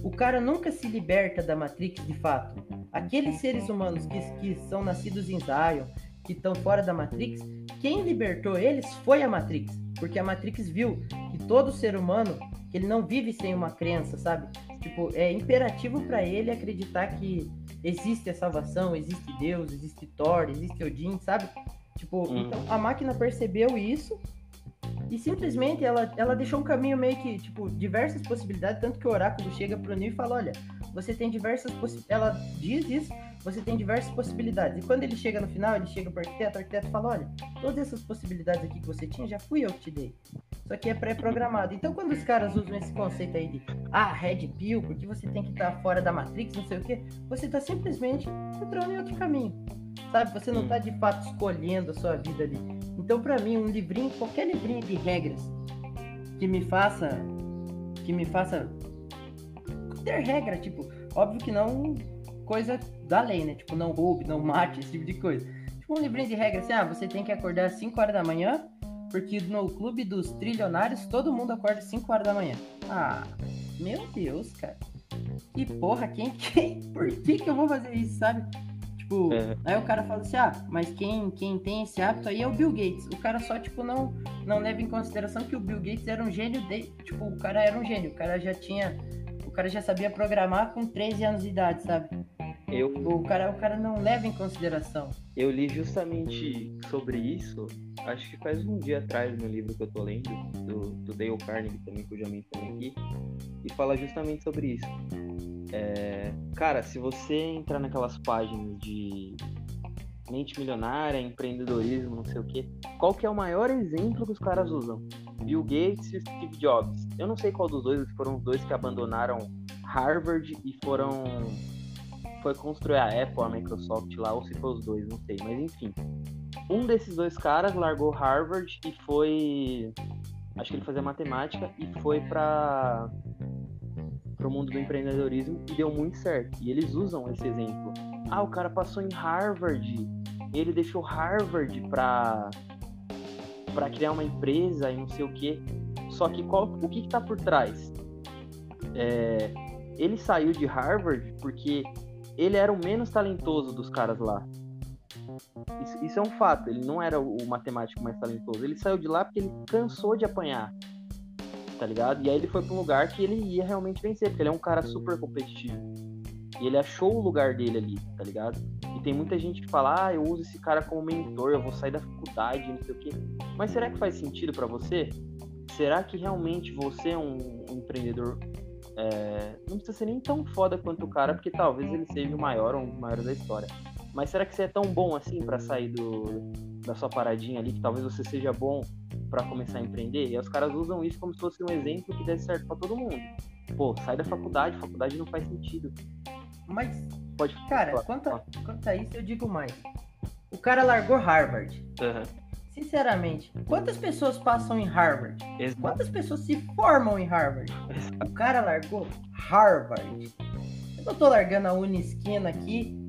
O cara nunca se liberta da Matrix de fato. Aqueles seres humanos que, que são nascidos em Zion, que estão fora da Matrix, quem libertou eles foi a Matrix, porque a Matrix viu que todo ser humano ele não vive sem uma crença, sabe? Tipo, é imperativo para ele acreditar que existe a salvação, existe Deus, existe Thor, existe Odin, sabe? Tipo, hum. então a máquina percebeu isso e simplesmente ela, ela deixou um caminho meio que, tipo, diversas possibilidades, tanto que o oráculo chega pro Neo e fala, olha, você tem diversas possibilidades, ela diz isso, você tem diversas possibilidades. E quando ele chega no final, ele chega pro arquiteto, o arquiteto fala, olha, todas essas possibilidades aqui que você tinha, já fui eu que te dei. Isso aqui é pré-programado. Então quando os caras usam esse conceito aí de, ah, Red Pill, porque você tem que estar tá fora da Matrix, não sei o que, você tá simplesmente entrando em outro caminho. Sabe? Você não tá de fato escolhendo a sua vida ali. Então, para mim, um livrinho, qualquer livrinho de regras que me faça que me faça ter regra, tipo, óbvio que não coisa da lei, né? Tipo, não roube, não mate, esse tipo de coisa. Tipo, um livrinho de regras assim, ah, você tem que acordar às 5 horas da manhã, porque no clube dos trilionários todo mundo acorda às 5 horas da manhã. Ah, meu Deus, cara. Que porra, quem, quem, por que que eu vou fazer isso, sabe? Tipo, é. aí o cara fala assim, ah, mas quem, quem tem esse hábito aí é o Bill Gates. O cara só, tipo, não, não leva em consideração que o Bill Gates era um gênio de. Tipo, o cara era um gênio. O cara já tinha. O cara já sabia programar com 13 anos de idade, sabe? Eu, o, cara, o cara não leva em consideração. Eu li justamente sobre isso, acho que faz um dia atrás no livro que eu tô lendo, do, do Dale Carnegie também, que eu já mencionei aqui, e fala justamente sobre isso é, cara, se você entrar naquelas páginas de mente milionária, empreendedorismo, não sei o que, qual que é o maior exemplo que os caras usam? Bill Gates e Steve Jobs. Eu não sei qual dos dois, foram os dois que abandonaram Harvard e foram foi construir a Apple, a Microsoft lá, ou se foi os dois, não sei, mas enfim. Um desses dois caras largou Harvard e foi acho que ele fazia matemática e foi para para o mundo do empreendedorismo e deu muito certo. E eles usam esse exemplo. Ah, o cara passou em Harvard, ele deixou Harvard para para criar uma empresa e não sei o que. Só que qual, o que está por trás? É, ele saiu de Harvard porque ele era o menos talentoso dos caras lá. Isso, isso, é um fato. Ele não era o matemático mais talentoso. Ele saiu de lá porque ele cansou de apanhar tá ligado? E aí ele foi pra um lugar que ele ia realmente vencer, porque ele é um cara super competitivo. E ele achou o lugar dele ali, tá ligado? E tem muita gente que fala, ah, eu uso esse cara como mentor, eu vou sair da faculdade, não sei o quê. Mas será que faz sentido para você? Será que realmente você é um, empreendedor? É... não precisa ser nem tão foda quanto o cara, porque talvez ele seja o maior ou um dos maiores da história. Mas será que você é tão bom assim para sair do, da sua paradinha ali, que talvez você seja bom para começar a empreender? E os caras usam isso como se fosse um exemplo que desse certo para todo mundo. Pô, sai da faculdade, faculdade não faz sentido. Mas, pode cara, quanto a, quanto a isso eu digo mais. O cara largou Harvard. Uhum. Sinceramente, quantas pessoas passam em Harvard? Exato. Quantas pessoas se formam em Harvard? Exato. O cara largou Harvard. Eu não tô largando a Unisquina aqui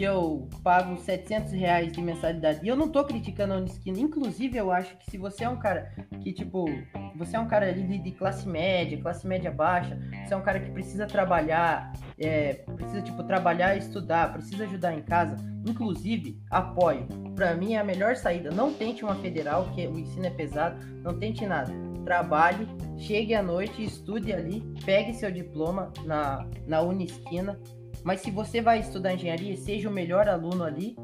que eu pago 700 reais de mensalidade. E eu não tô criticando a Unisquina. Inclusive, eu acho que se você é um cara que, tipo, você é um cara ali de classe média, classe média baixa, você é um cara que precisa trabalhar, é, precisa, tipo, trabalhar estudar, precisa ajudar em casa, inclusive, apoio. Para mim é a melhor saída. Não tente uma federal, que o ensino é pesado, não tente nada. Trabalhe, chegue à noite, estude ali, pegue seu diploma na, na Unisquina, mas se você vai estudar engenharia, seja o melhor aluno ali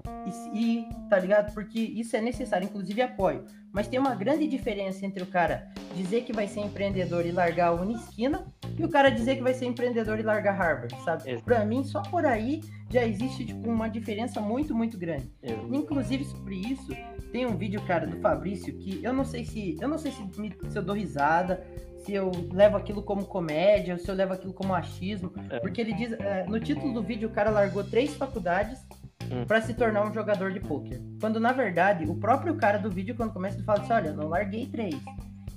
e, e, tá ligado? Porque isso é necessário, inclusive apoio. Mas tem uma grande diferença entre o cara dizer que vai ser empreendedor e largar a Unisquina e o cara dizer que vai ser empreendedor e largar Harvard, sabe? Exato. Pra mim, só por aí já existe tipo, uma diferença muito, muito grande. Exato. Inclusive sobre isso, tem um vídeo, cara, do Fabrício que eu não sei se. Eu não sei se, me, se eu dou risada, se eu levo aquilo como comédia, ou se eu levo aquilo como achismo. É. Porque ele diz. É, no título do vídeo, o cara largou três faculdades hum. para se tornar um jogador de pôquer. Quando na verdade, o próprio cara do vídeo, quando começa, ele fala assim: olha, não larguei três.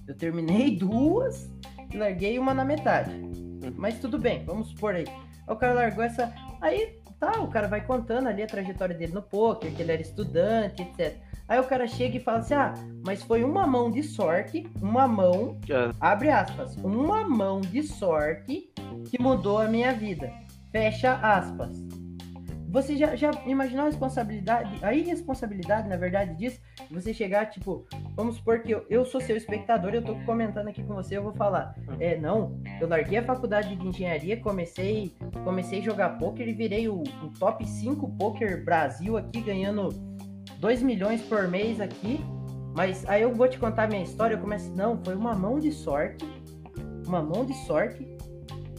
Eu terminei duas e larguei uma na metade. Hum. Mas tudo bem, vamos supor aí. O cara largou essa. Aí tá, o cara vai contando ali a trajetória dele no poker, que ele era estudante, etc. Aí o cara chega e fala assim: ah, mas foi uma mão de sorte, uma mão, é. abre aspas, uma mão de sorte que mudou a minha vida. Fecha aspas. Você já, já imaginou a responsabilidade, a irresponsabilidade, na verdade, disso? Você chegar, tipo, vamos supor que eu, eu sou seu espectador, eu tô comentando aqui com você, eu vou falar, é, não, eu larguei a faculdade de engenharia, comecei, comecei a jogar poker e virei o, o top 5 poker Brasil aqui, ganhando 2 milhões por mês aqui, mas aí eu vou te contar a minha história, eu começo, não, foi uma mão de sorte, uma mão de sorte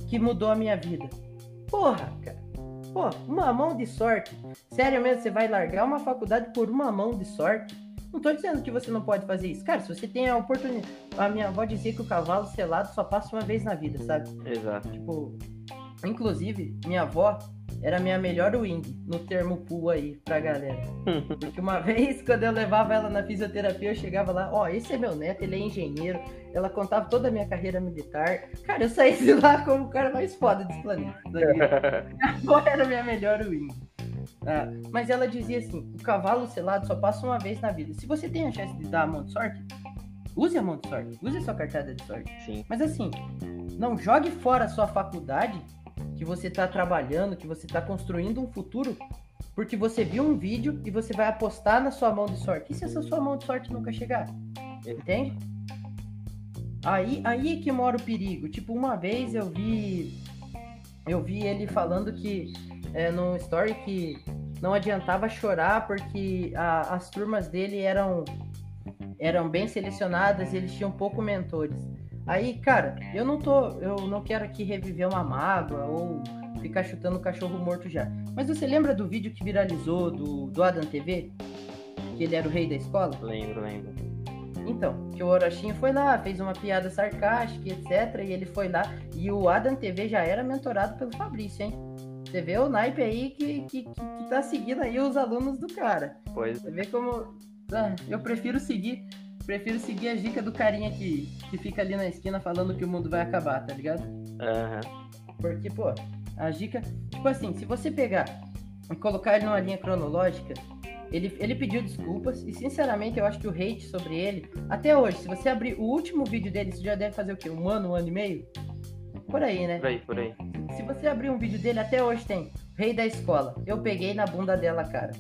que mudou a minha vida. Porra, cara. Pô, uma mão de sorte. Sério mesmo, você vai largar uma faculdade por uma mão de sorte? Não tô dizendo que você não pode fazer isso. Cara, se você tem a oportunidade. A minha avó dizia que o cavalo selado só passa uma vez na vida, sabe? Exato. Tipo, inclusive, minha avó, era a minha melhor wing no termo pool aí pra galera. Porque uma vez, quando eu levava ela na fisioterapia, eu chegava lá, ó, oh, esse é meu neto, ele é engenheiro. Ela contava toda a minha carreira militar. Cara, eu saí de lá como o cara mais foda desse planeta. Agora era a minha melhor wing. Ah, mas ela dizia assim: o cavalo selado só passa uma vez na vida. Se você tem a chance de dar a mão de sorte, use a mão de sorte, use a sua cartada de sorte. Sim. Mas assim, não jogue fora a sua faculdade que você está trabalhando, que você está construindo um futuro, porque você viu um vídeo e você vai apostar na sua mão de sorte. E se essa sua mão de sorte nunca chegar? Entende? Aí, aí que mora o perigo. Tipo, uma vez eu vi eu vi ele falando que é, no story que não adiantava chorar porque a, as turmas dele eram eram bem selecionadas e eles tinham pouco mentores. Aí, cara, eu não tô. Eu não quero aqui reviver uma mágoa ou ficar chutando o cachorro morto já. Mas você lembra do vídeo que viralizou do, do Adam TV? Que ele era o rei da escola? Lembro, lembro. Então, que o Orochinho foi lá, fez uma piada sarcástica, etc. E ele foi lá. E o Adam TV já era mentorado pelo Fabrício, hein? Você vê o naipe aí que, que, que, tá seguindo aí os alunos do cara. Pois. Você vê como. Ah, eu prefiro seguir prefiro seguir a dica do carinha que, que fica ali na esquina falando que o mundo vai acabar, tá ligado? Uhum. Porque, pô, a dica. Tipo assim, se você pegar e colocar ele numa linha cronológica, ele, ele pediu desculpas e, sinceramente, eu acho que o hate sobre ele, até hoje, se você abrir o último vídeo dele, você já deve fazer o quê? Um ano, um ano e meio? Por aí, né? Por aí, por aí. Se você abrir um vídeo dele, até hoje tem Rei da Escola. Eu peguei na bunda dela, cara.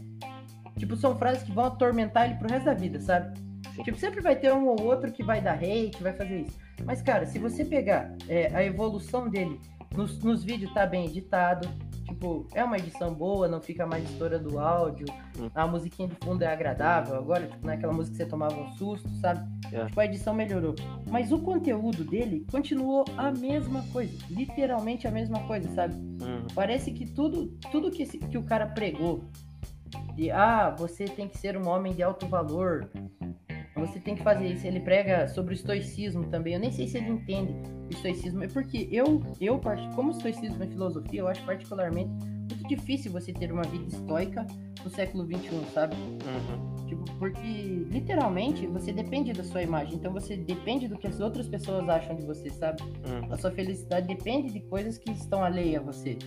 Tipo, são frases que vão atormentar ele pro resto da vida, sabe? Tipo, sempre vai ter um ou outro que vai dar hate, vai fazer isso. Mas, cara, se você pegar é, a evolução dele nos, nos vídeos, tá bem editado. Tipo, é uma edição boa, não fica mais estourando o áudio. Hum. A musiquinha de fundo é agradável. Agora, tipo, não é aquela música que você tomava um susto, sabe? É. Tipo, a edição melhorou. Mas o conteúdo dele continuou a mesma coisa. Literalmente a mesma coisa, sabe? Hum. Parece que tudo, tudo que, que o cara pregou de ah, você tem que ser um homem de alto valor, você tem que fazer isso. Ele prega sobre o estoicismo também. Eu nem sei se ele entende o estoicismo. É porque eu, eu como estoicismo é filosofia, eu acho particularmente muito difícil você ter uma vida estoica no século XXI, sabe? Uhum. Tipo, porque literalmente você depende da sua imagem. Então você depende do que as outras pessoas acham de você, sabe? Uhum. A sua felicidade depende de coisas que estão alheias a você.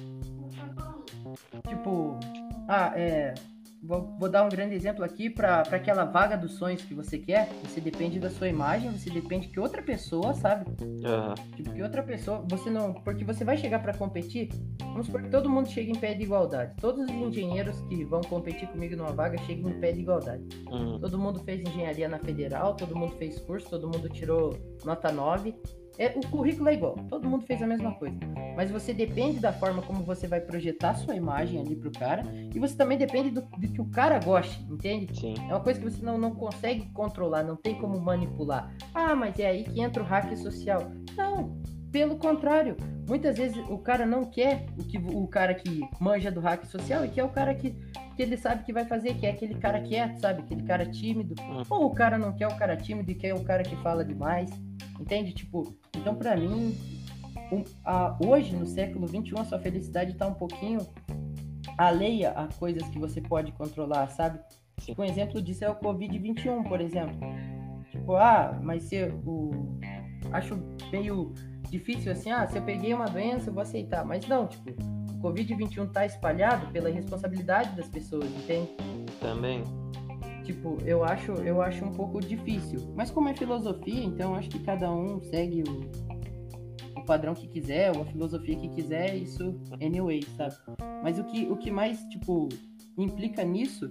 Tipo, Ah, é. Vou, vou, dar um grande exemplo aqui para aquela vaga dos sonhos que você quer. Você depende da sua imagem, você depende que outra pessoa, sabe? Uhum. Tipo, que outra pessoa. Você não. Porque você vai chegar para competir. Vamos supor que todo mundo chega em pé de igualdade. Todos os engenheiros que vão competir comigo numa vaga chegam em pé de igualdade. Uhum. Todo mundo fez engenharia na federal, todo mundo fez curso, todo mundo tirou nota 9. É, o currículo é igual, todo mundo fez a mesma coisa. Mas você depende da forma como você vai projetar sua imagem ali pro cara. E você também depende do, do que o cara goste, entende? Sim. É uma coisa que você não, não consegue controlar, não tem como manipular. Ah, mas é aí que entra o hack social. Não, pelo contrário. Muitas vezes o cara não quer o que o cara que manja do hack social e que é o cara que, que ele sabe que vai fazer, que é aquele cara quieto, sabe? Aquele cara tímido. Hum. Ou o cara não quer o cara tímido e quer o cara que fala demais. Entende? Tipo, então para mim, um, a, hoje, no século XXI, a sua felicidade está um pouquinho alheia a coisas que você pode controlar, sabe? Tipo, um exemplo disso é o Covid-21, por exemplo. Tipo, ah, mas se o. Acho meio difícil assim, ah, se eu peguei uma doença, eu vou aceitar. Mas não, tipo, o Covid-21 tá espalhado pela responsabilidade das pessoas, entende? Também. Tipo, eu acho, eu acho um pouco difícil. Mas como é filosofia, então acho que cada um segue o, o padrão que quiser, ou a filosofia que quiser, isso anyway, sabe? Mas o que, o que mais, tipo, implica nisso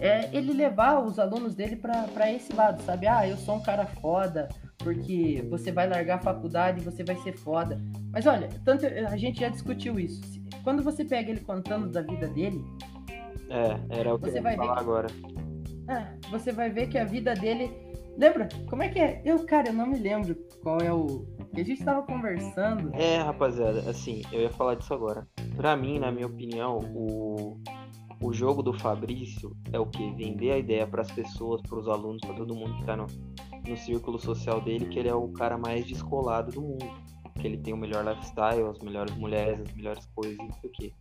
é ele levar os alunos dele para esse lado, sabe? Ah, eu sou um cara foda, porque você vai largar a faculdade e você vai ser foda. Mas olha, tanto a gente já discutiu isso. Quando você pega ele contando da vida dele, é, era o que você eu ia falar que... agora. Ah, você vai ver que a vida dele. Lembra? Como é que é? Eu, cara, eu não me lembro qual é o. A gente tava conversando. É, rapaziada, assim, eu ia falar disso agora. Pra mim, na minha opinião, o, o jogo do Fabrício é o que? Vender a ideia para as pessoas, para os alunos, para todo mundo que tá no, no círculo social dele, que ele é o cara mais descolado do mundo. Que ele tem o melhor lifestyle, as melhores mulheres, as melhores coisas, não sei o quê.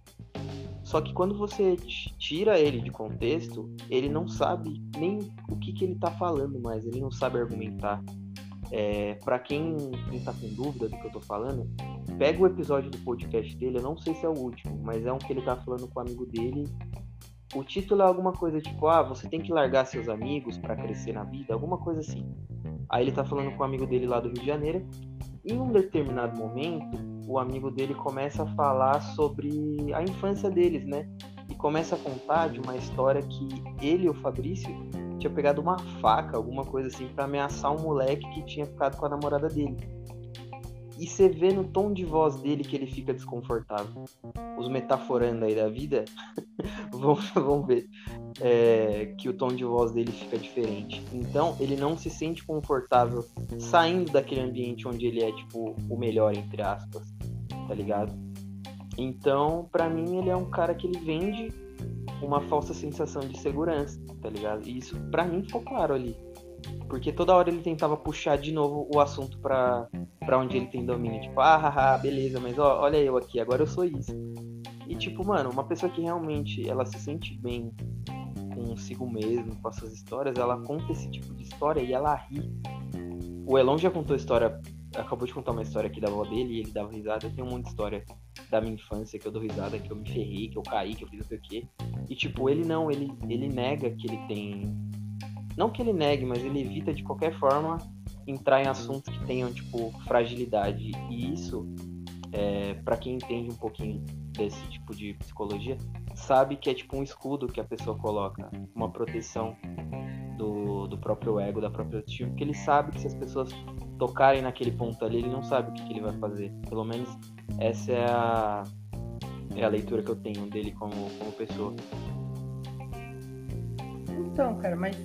Só que quando você tira ele de contexto, ele não sabe nem o que, que ele tá falando mais, ele não sabe argumentar. É, para quem, quem tá com dúvida do que eu tô falando, pega o episódio do podcast dele, eu não sei se é o último, mas é um que ele tá falando com o amigo dele. O título é alguma coisa tipo, ah, você tem que largar seus amigos para crescer na vida, alguma coisa assim. Aí ele tá falando com um amigo dele lá do Rio de Janeiro. Em um determinado momento, o amigo dele começa a falar sobre a infância deles, né? E começa a contar de uma história que ele, o Fabrício, tinha pegado uma faca, alguma coisa assim, para ameaçar um moleque que tinha ficado com a namorada dele. E você vê no tom de voz dele que ele fica desconfortável. Os metaforando aí da vida vão, vão ver é, que o tom de voz dele fica diferente. Então ele não se sente confortável saindo daquele ambiente onde ele é, tipo, o melhor, entre aspas tá ligado? Então, para mim, ele é um cara que ele vende uma falsa sensação de segurança, tá ligado? E isso, para mim, ficou claro ali. Porque toda hora ele tentava puxar de novo o assunto pra, pra onde ele tem domínio. Tipo, ah, haha, beleza, mas ó, olha eu aqui, agora eu sou isso. E tipo, mano, uma pessoa que realmente ela se sente bem consigo mesmo, com as suas histórias, ela conta esse tipo de história e ela ri. O Elon já contou história acabou de contar uma história aqui da avó dele e ele dava risada. Eu tenho muita história da minha infância que eu dou risada, que eu me ferrei, que eu caí, que eu fiz o quê. E tipo, ele não, ele, ele nega que ele tem. Não que ele negue, mas ele evita de qualquer forma entrar em assuntos que tenham, tipo, fragilidade. E isso, é, para quem entende um pouquinho desse tipo de psicologia, sabe que é tipo um escudo que a pessoa coloca, uma proteção do, do próprio ego, da própria autoestima, porque ele sabe que se as pessoas tocarem naquele ponto ali, ele não sabe o que, que ele vai fazer. Pelo menos essa é a, é a leitura que eu tenho dele como, como pessoa. Então, cara, mas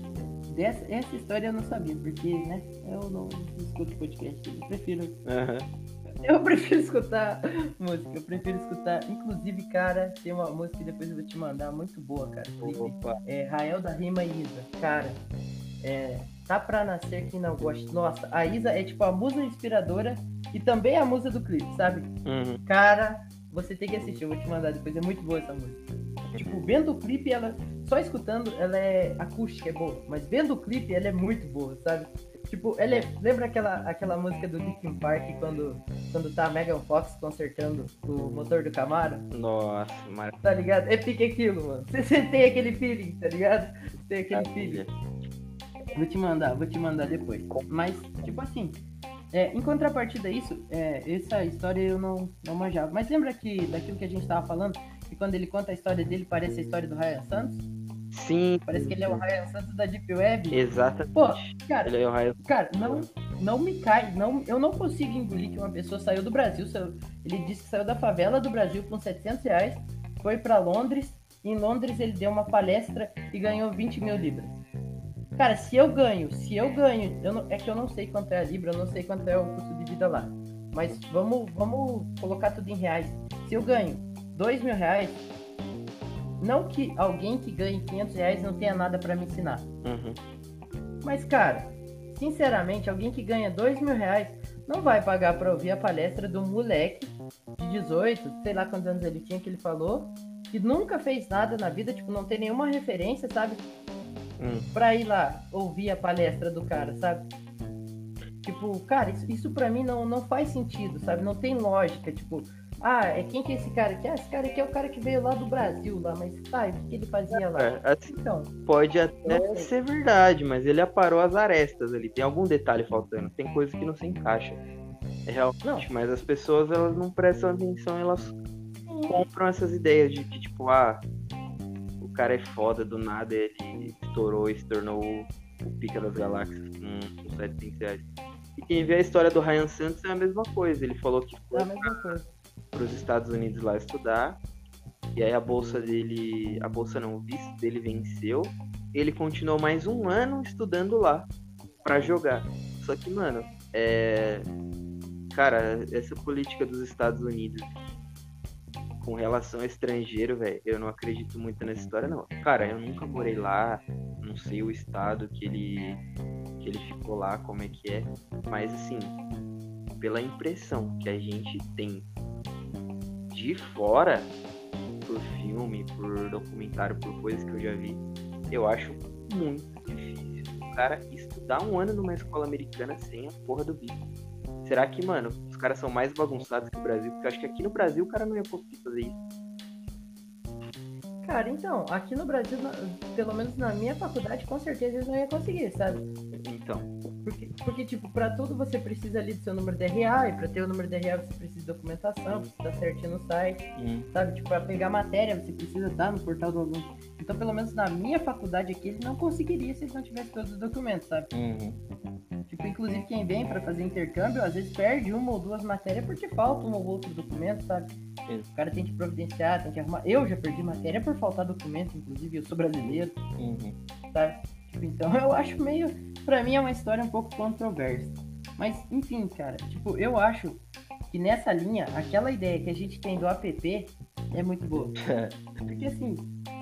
dessa, essa história eu não sabia, porque, né, eu não escuto podcast, eu prefiro. Uhum. Eu prefiro escutar música, eu prefiro escutar. Inclusive, cara, tem uma música que depois eu vou te mandar, muito boa, cara. Opa. É Rael da Rima e Isa. Cara, é, Tá pra nascer quem não gosta. Nossa, a Isa é tipo a musa inspiradora e também a musa do clipe, sabe? Uhum. Cara, você tem que assistir, eu vou te mandar depois. É muito boa essa música. Tipo, vendo o clipe, ela. Só escutando, ela é acústica, é boa. Mas vendo o clipe, ela é muito boa, sabe? Tipo, ela é... lembra aquela, aquela música do Linkin Park quando, quando tá a Megan Fox consertando o motor do Camaro? Nossa, mas. Tá ligado? É pique aquilo, mano. Você tem aquele feeling, tá ligado? Tem aquele feeling. Vou te mandar, vou te mandar depois. Mas, tipo assim, é, em contrapartida a isso, é, essa história eu não, não manjava. Mas lembra que daquilo que a gente tava falando, que quando ele conta a história dele parece a história do Ryan Santos? Sim. Parece que ele é o Ryan Santos da Deep Web. Exatamente. Pô, cara, Ele é o Ryan. cara, não, não me cai, não, eu não consigo engolir que uma pessoa saiu do Brasil. saiu- ele disse que saiu da favela do Brasil com 700 reais, foi pra Londres, e em Londres ele deu uma palestra e ganhou 20 mil libras. Cara, se eu ganho, se eu ganho, eu não- é que eu não sei quanto é a libra, eu não sei quanto é o custo de vida lá. Mas vamos, vamos colocar tudo em reais. Se eu ganho 2 mil reais, não que alguém que ganhe 500 reais não tenha nada pra me ensinar. Uhum. Mas, cara, sinceramente, alguém que ganha dois mil reais não vai pagar pra ouvir a palestra do moleque de 18, sei lá quantos anos ele tinha que ele falou, que nunca fez nada na vida, tipo, não tem nenhuma referência, sabe? Hum. Pra ir lá ouvir a palestra do cara, sabe? Tipo, cara, isso, isso pra mim não, não faz sentido, sabe? Não tem lógica, tipo, ah, é quem que é esse cara aqui? Ah, esse cara aqui é o cara que veio lá do Brasil, lá, mas tá, o que, ele fazia lá? É, assim, Então, pode até ser verdade, mas ele aparou as arestas ali. Tem algum detalhe faltando. Tem coisa que não se encaixa. É realmente, Não. mas as pessoas elas não prestam atenção, elas compram essas ideias de que, tipo, ah, cara é foda, do nada ele estourou e se tornou o, pica das galáxias com, com 700 reais. E quem vê a história do Ryan Santos é a mesma coisa. Ele falou que é foi coisa. para os Estados Unidos lá estudar. E aí a bolsa dele, a bolsa não, o visto dele venceu. Ele continuou mais um ano estudando lá pra jogar. Só que, mano, é cara, essa política dos Estados Unidos com relação ao estrangeiro, velho, eu não acredito muito nessa história não. Cara, eu nunca morei lá, não sei o estado que ele que ele ficou lá, como é que é, mas assim, pela impressão que a gente tem de fora, por filme, por documentário, por coisas que eu já vi, eu acho muito difícil o cara estudar um ano numa escola americana sem a porra do bico. Será que, mano, caras são mais bagunçados que o Brasil? Porque eu acho que aqui no Brasil o cara não ia conseguir fazer isso. Cara, então, aqui no Brasil, pelo menos na minha faculdade, com certeza eles não iam conseguir, sabe? Então, Porque, porque tipo, pra tudo você precisa ali do seu número de RA, e pra ter o número de RA você precisa de documentação, precisa estar certinho no site, hum, sabe? Tipo, pra pegar matéria você precisa estar no portal do aluno. Então, pelo menos na minha faculdade aqui, ele não conseguiria se ele não tivesse todos os documentos, sabe? uhum, Tipo, inclusive quem vem pra fazer intercâmbio, às vezes perde uma ou duas matérias porque falta um ou outro documento, sabe? O cara tem que providenciar, tem que arrumar. Eu já perdi matéria por faltar documento, inclusive, eu sou brasileiro, uhum. sabe? Tipo, então eu acho meio. Pra mim é uma história um pouco controversa. Mas, enfim, cara, tipo, eu acho que nessa linha, aquela ideia que a gente tem do app é muito boa. Porque assim,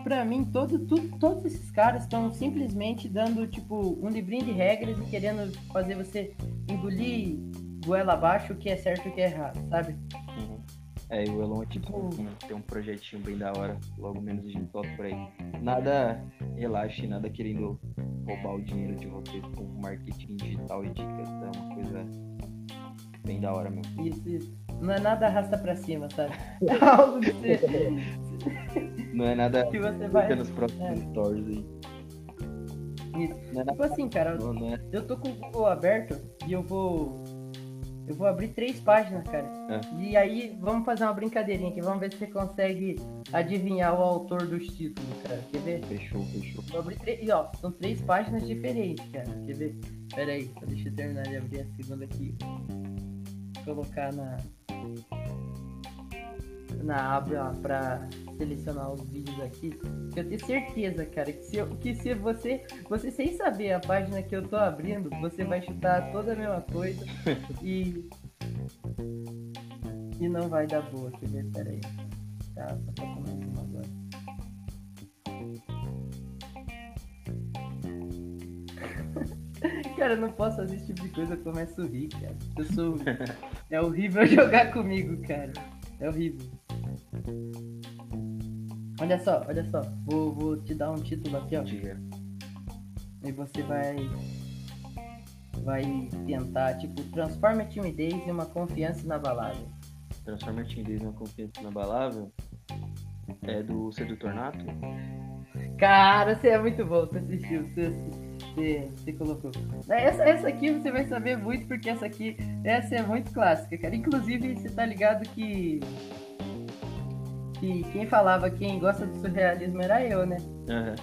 pra mim, todo, tudo, todos esses caras estão simplesmente dando, tipo, um livrinho de regras e querendo fazer você engolir goela abaixo o que é certo e o que é errado, sabe? Uhum. É, e o Elon Tipo- tipo, tem um projetinho bem da hora. Logo menos a gente solta por aí. Nada relaxe, nada querendo roubar o dinheiro de vocês com marketing digital e dicas. É uma coisa bem da hora, meu. Isso, isso. Não é nada arrasta pra cima, sabe? É algo que você, Não é nada que você vai. nos próximos é. stories aí. Isso. Não é Tipo nada. assim, cara, Não, não é. eu tô com o Google aberto e eu vou. Eu vou abrir três páginas, cara. É. E aí, vamos fazer uma brincadeirinha aqui. Vamos ver se você consegue adivinhar o autor dos títulos, cara. Quer ver? Fechou, fechou. Vou abrir três. E ó, são três páginas diferentes, cara. Quer ver? Pera aí, deixa eu terminar de abrir a segunda aqui. Colocar na. Na aba pra selecionar os vídeos aqui. Eu tenho certeza, cara, que se, eu- que se você. Você sem saber a página que eu tô abrindo, você vai chutar toda a mesma coisa e. E não vai dar boa, quer ver? Pera aí. Tá, só mais uma agora. Cara, eu não posso fazer esse tipo de coisa, eu começo a rir, cara. Eu sou. É horrível jogar comigo, cara. É horrível. Olha só, olha só. Vou, vou te dar um título aqui, ó. Diga. E você vai. Vai tentar, tipo, transforma a timidez em uma confiança inabalável. Transforma a timidez em uma confiança inabalável. É do Sedutor Nato? Cara, você é muito bom, você assistiu, você, você, você colocou. Essa, essa aqui você vai saber muito, porque essa aqui, essa é muito clássica, cara. Inclusive, você tá ligado que. Que quem falava quem gosta do surrealismo era eu, né? Aham.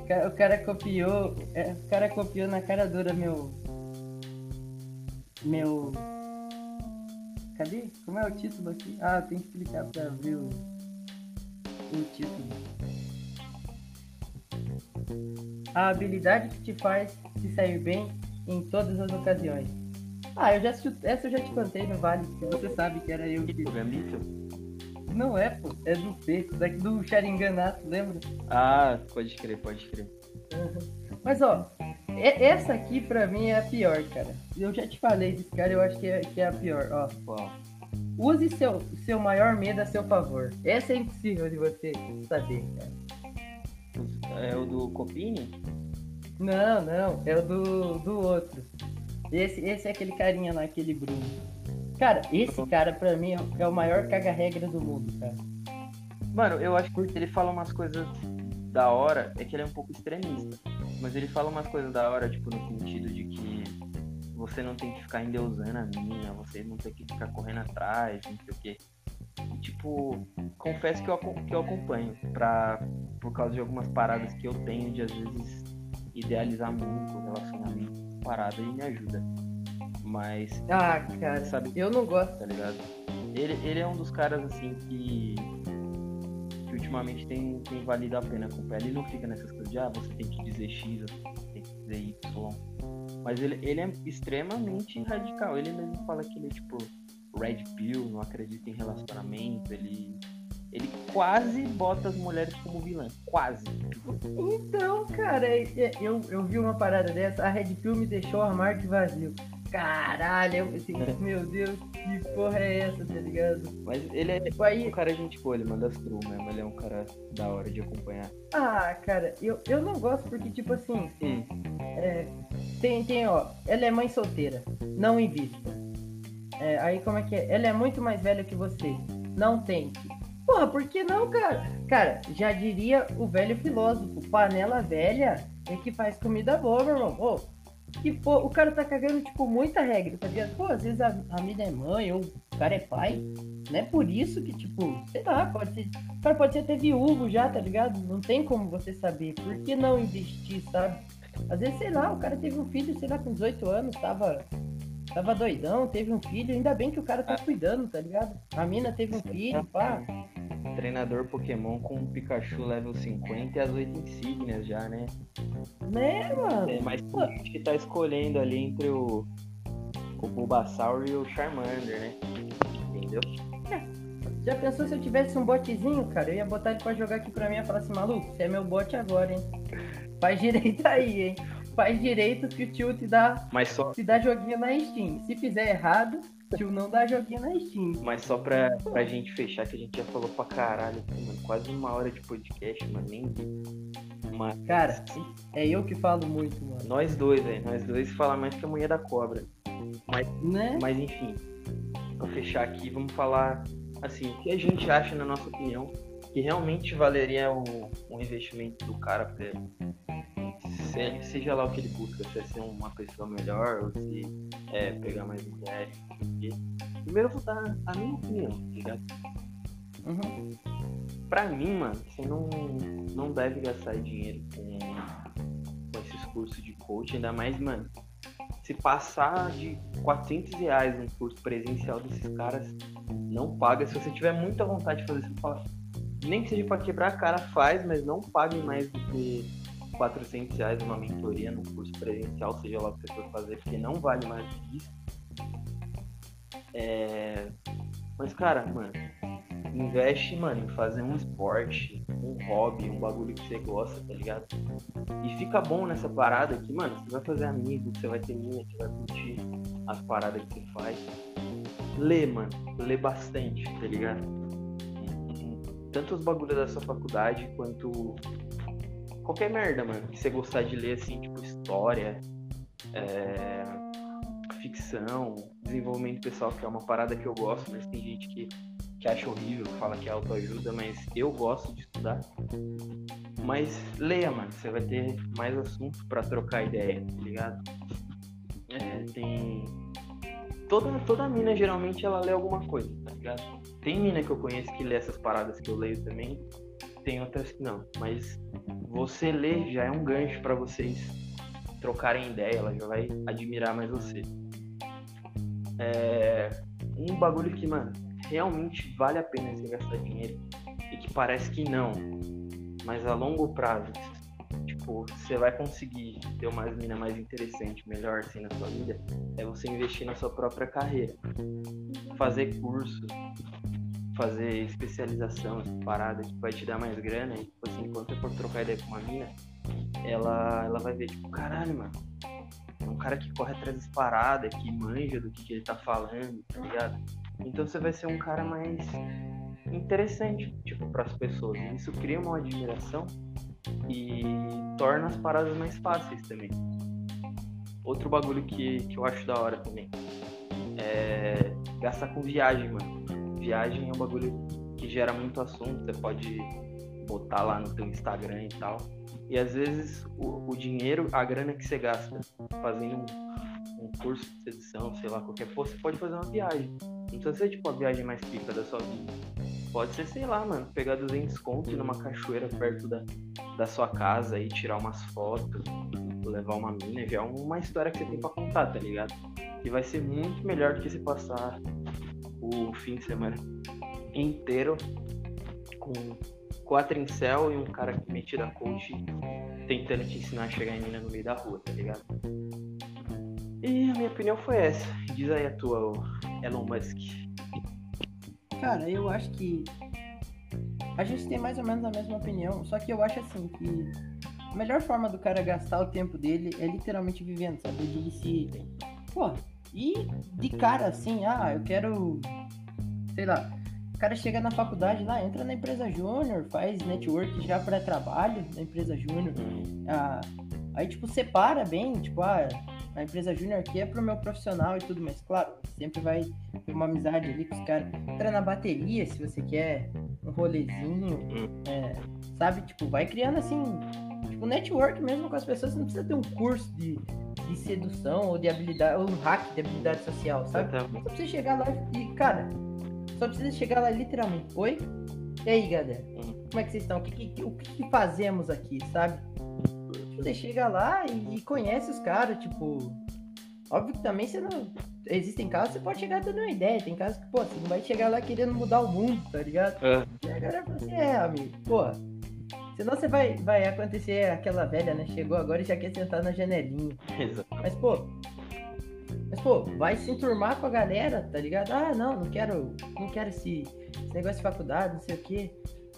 O cara, o cara copiou. é, O cara copiou na cara dura meu. Meu. Cadê? Como é o título aqui? Ah, tem que clicar pra ver o, o título. A habilidade que te faz se sair bem em todas as ocasiões. Ah, eu já assisti, essa eu já te contei no Vale, que você sabe que era eu que. Gambito? Não é, pô, é do P, daqui do Sharinganato, lembra? Ah, pode crer, pode crer. Mas ó, essa aqui pra mim é a pior, cara. Eu já te falei desse cara, eu acho que é, que é a pior, ó. Qual? Use seu, seu maior medo a seu favor. Essa é impossível de você saber, cara. É o do Copini? Não, não, é o do, do outro. Esse, esse é aquele carinha lá, aquele Bruno. Cara, esse cara pra mim é o maior caga-regra do mundo, cara. Mano, eu acho que ele fala umas coisas da hora, é que ele é um pouco extremista. Mas ele fala umas coisas da hora, tipo, no sentido de que você não tem que ficar endeusando a mina, você não tem que ficar correndo atrás, não sei o quê. E, tipo, confesso que eu, que eu acompanho, pra, por causa de algumas paradas que eu tenho de, às vezes, idealizar muito o relacionamento, parada, e me ajuda. Mas, Ah, cara, Sabe- eu não gosto. tá ligado? Ele, ele é um dos caras, assim, que, que ultimamente tem, tem valido a pena acompanhar. Ele não fica nessas coisas de, ah, você tem que dizer X, você tem que dizer Y. Mas ele, ele é extremamente radical. Ele mesmo fala que ele é, tipo, red pill, não acredita em relacionamento. Ele, ele quase bota as mulheres como vilã. Quase. Então, cara, é- é- eu, eu vi uma parada dessa, a Red Pill me deixou o armário vazio. Caralho, eu, assim, meu Deus, que porra é essa, tá ligado? Mas ele é Tipo, aí, um cara gente boa, ele manda as true mesmo. Ele é um cara da hora de acompanhar. ah, cara, eu, eu não gosto porque, tipo assim, Hum. é, tem, tem, ó, ela é mãe solteira, não invista. É, aí como é que é? Ela é muito mais velha que você, não tente. Porra, por que não, cara? Cara, já diria o velho filósofo, panela velha é que faz comida boa, meu irmão. Ô, que pô, o cara tá cagando, tipo, muita regra, tá ligado? Pô, às vezes a, a mina é mãe ou o cara é pai. Não é por isso que, tipo, sei lá, pode ser. O cara pode ser até viúvo já, tá ligado? Não tem como você saber. Por que não investir, sabe? Às vezes, sei lá, o cara teve um filho, sei lá, com 18 anos, tava. Tava doidão, teve um filho, ainda bem que o cara tá cuidando, tá ligado? A mina teve um filho, pá. Treinador Pokémon com um Pikachu level 50 e as 8 insígnias já, né? Né, mano? É, mas tem gente que tá escolhendo ali entre o, o Bulbasaur e o Charmander, né? Entendeu? Já pensou se eu tivesse um botezinho, cara? Eu ia botar ele pra jogar aqui pra mim e falar assim, maluco, você é meu bote agora, hein? Faz direito aí, hein? Faz direito que o tio te dá, Mas só, te dá joguinho na Steam. Se fizer errado, o tio não dá joguinho na Steam. mas só pra, pra gente fechar, que a gente já falou pra caralho mano. Quase uma hora de podcast, mano. Nem. Mas Cara, é eu que falo muito, mano. nós dois, velho. Nós dois falar mais que a mulher da cobra. Né? Mas enfim, pra fechar aqui, vamos falar assim, o que a gente acha, na nossa opinião, que realmente valeria um, um investimento do cara pra ele. Se- seja lá o que ele busca, se é ser uma pessoa melhor ou se é pegar mais mulheres. o. Primeiro eu vou dar a minha opinião, tá ligado? Uhum. Pra mim, mano, você não, não deve gastar dinheiro com, com esses cursos de coach, ainda mais, mano, se passar de 400 reais um curso presencial desses caras, não paga. Se você tiver muita vontade de fazer isso, fala, nem que seja pra quebrar a cara, faz, mas não pague mais do que 400 reais uma mentoria num curso presencial, seja lá o que você for fazer, porque não vale mais do que isso. É... Mas, cara, mano, investe, mano, em fazer um esporte, um hobby, um bagulho que você gosta, tá ligado? E fica bom nessa parada que, mano, você vai fazer amigos, você vai ter mina que vai curtir as paradas que você faz. Lê, mano, lê bastante, tá ligado? Tanto os bagulhos sua faculdade quanto qualquer merda, mano, que você gostar de ler, assim, tipo história, é, ficção, desenvolvimento pessoal, que é uma parada que eu gosto, mas tem gente que, que acha horrível, fala que é autoajuda, mas eu gosto de estudar. Mas leia, mano, você vai ter mais assunto para trocar ideia, tá ligado? É, tem. Toda, toda mina geralmente ela lê alguma coisa, tá ligado? Tem mina que eu conheço que lê essas paradas que eu leio também, tem outras que não, mas você ler já é um gancho para vocês trocarem ideia, ela já vai admirar mais você. É um bagulho que, mano, realmente vale a pena você gastar dinheiro e que parece que não, mas a longo prazo, tipo, você vai conseguir ter uma mina mais interessante, melhor assim na sua vida, é você investir na sua própria carreira. Fazer curso, fazer especialização, essa parada que vai te dar mais grana, e tipo assim, quando você for trocar ideia com uma mina, ela, ela vai ver, tipo, caralho, mano, é um cara que corre atrás das paradas, que manja do que, que ele tá falando, tá ligado? Então você vai ser um cara mais interessante, tipo, para as pessoas. Isso cria uma admiração e torna as paradas mais fáceis também. Outro bagulho que, que eu acho da hora também é gastar com viagem, mano. Viagem é um bagulho que gera muito assunto, você pode botar lá no teu Instagram e tal. E às vezes o, o dinheiro, a grana que você gasta fazendo um, um curso de edição, sei lá, qualquer coisa, você pode fazer uma viagem. Não precisa ser tipo a viagem mais pica da sua vida. Pode ser, sei lá, mano, pegar 200 contos e ir numa cachoeira perto da, da sua casa e tirar umas fotos, levar uma mina, já é uma história que você tem pra contar, tá ligado? E vai ser muito melhor do que você passar o fim de semana inteiro com quatro em céu e um cara que metido a coach tentando te ensinar a chegar em mina no meio da rua, tá ligado? E a minha opinião foi essa. Diz aí a tua, Elon Musk. Cara, eu acho que a gente tem mais ou menos a mesma opinião, só que eu acho assim que a melhor forma do cara gastar o tempo dele é literalmente vivendo, sabe? Ele se. Pô, e de cara assim, ah, eu quero. Sei lá. O cara chega na faculdade lá, entra na empresa júnior, faz network já para trabalho na empresa júnior. Ah, aí, tipo, separa bem, tipo, ah, a empresa júnior aqui é pro meu profissional e tudo, mas claro, sempre vai ter uma amizade ali com os caras. Entra na bateria se você quer um rolezinho, é, sabe? Tipo, vai criando assim, tipo, network mesmo com as pessoas. Você não precisa ter um curso de, de sedução ou de habilidade, ou um hack de habilidade social, sabe? Só precisa chegar lá e, cara, só precisa chegar lá literalmente. Oi? E aí, galera? Como é que vocês estão? O que, que, o que, que fazemos aqui, sabe? Você chega lá e, e conhece os caras, tipo. Óbvio que também você não. Existem casos que você pode chegar dando uma ideia. Tem casos que, pô, você não vai chegar lá querendo mudar o mundo, tá ligado? É. E a galera fala assim, é, amigo, pô. Senão você vai, vai acontecer aquela velha, né? Chegou agora e já quer sentar na janelinha. Exato. Mas, pô. Mas, pô, vai se enturmar com a galera, tá ligado? Ah, não, não quero. Não quero esse, esse negócio de faculdade, não sei o quê.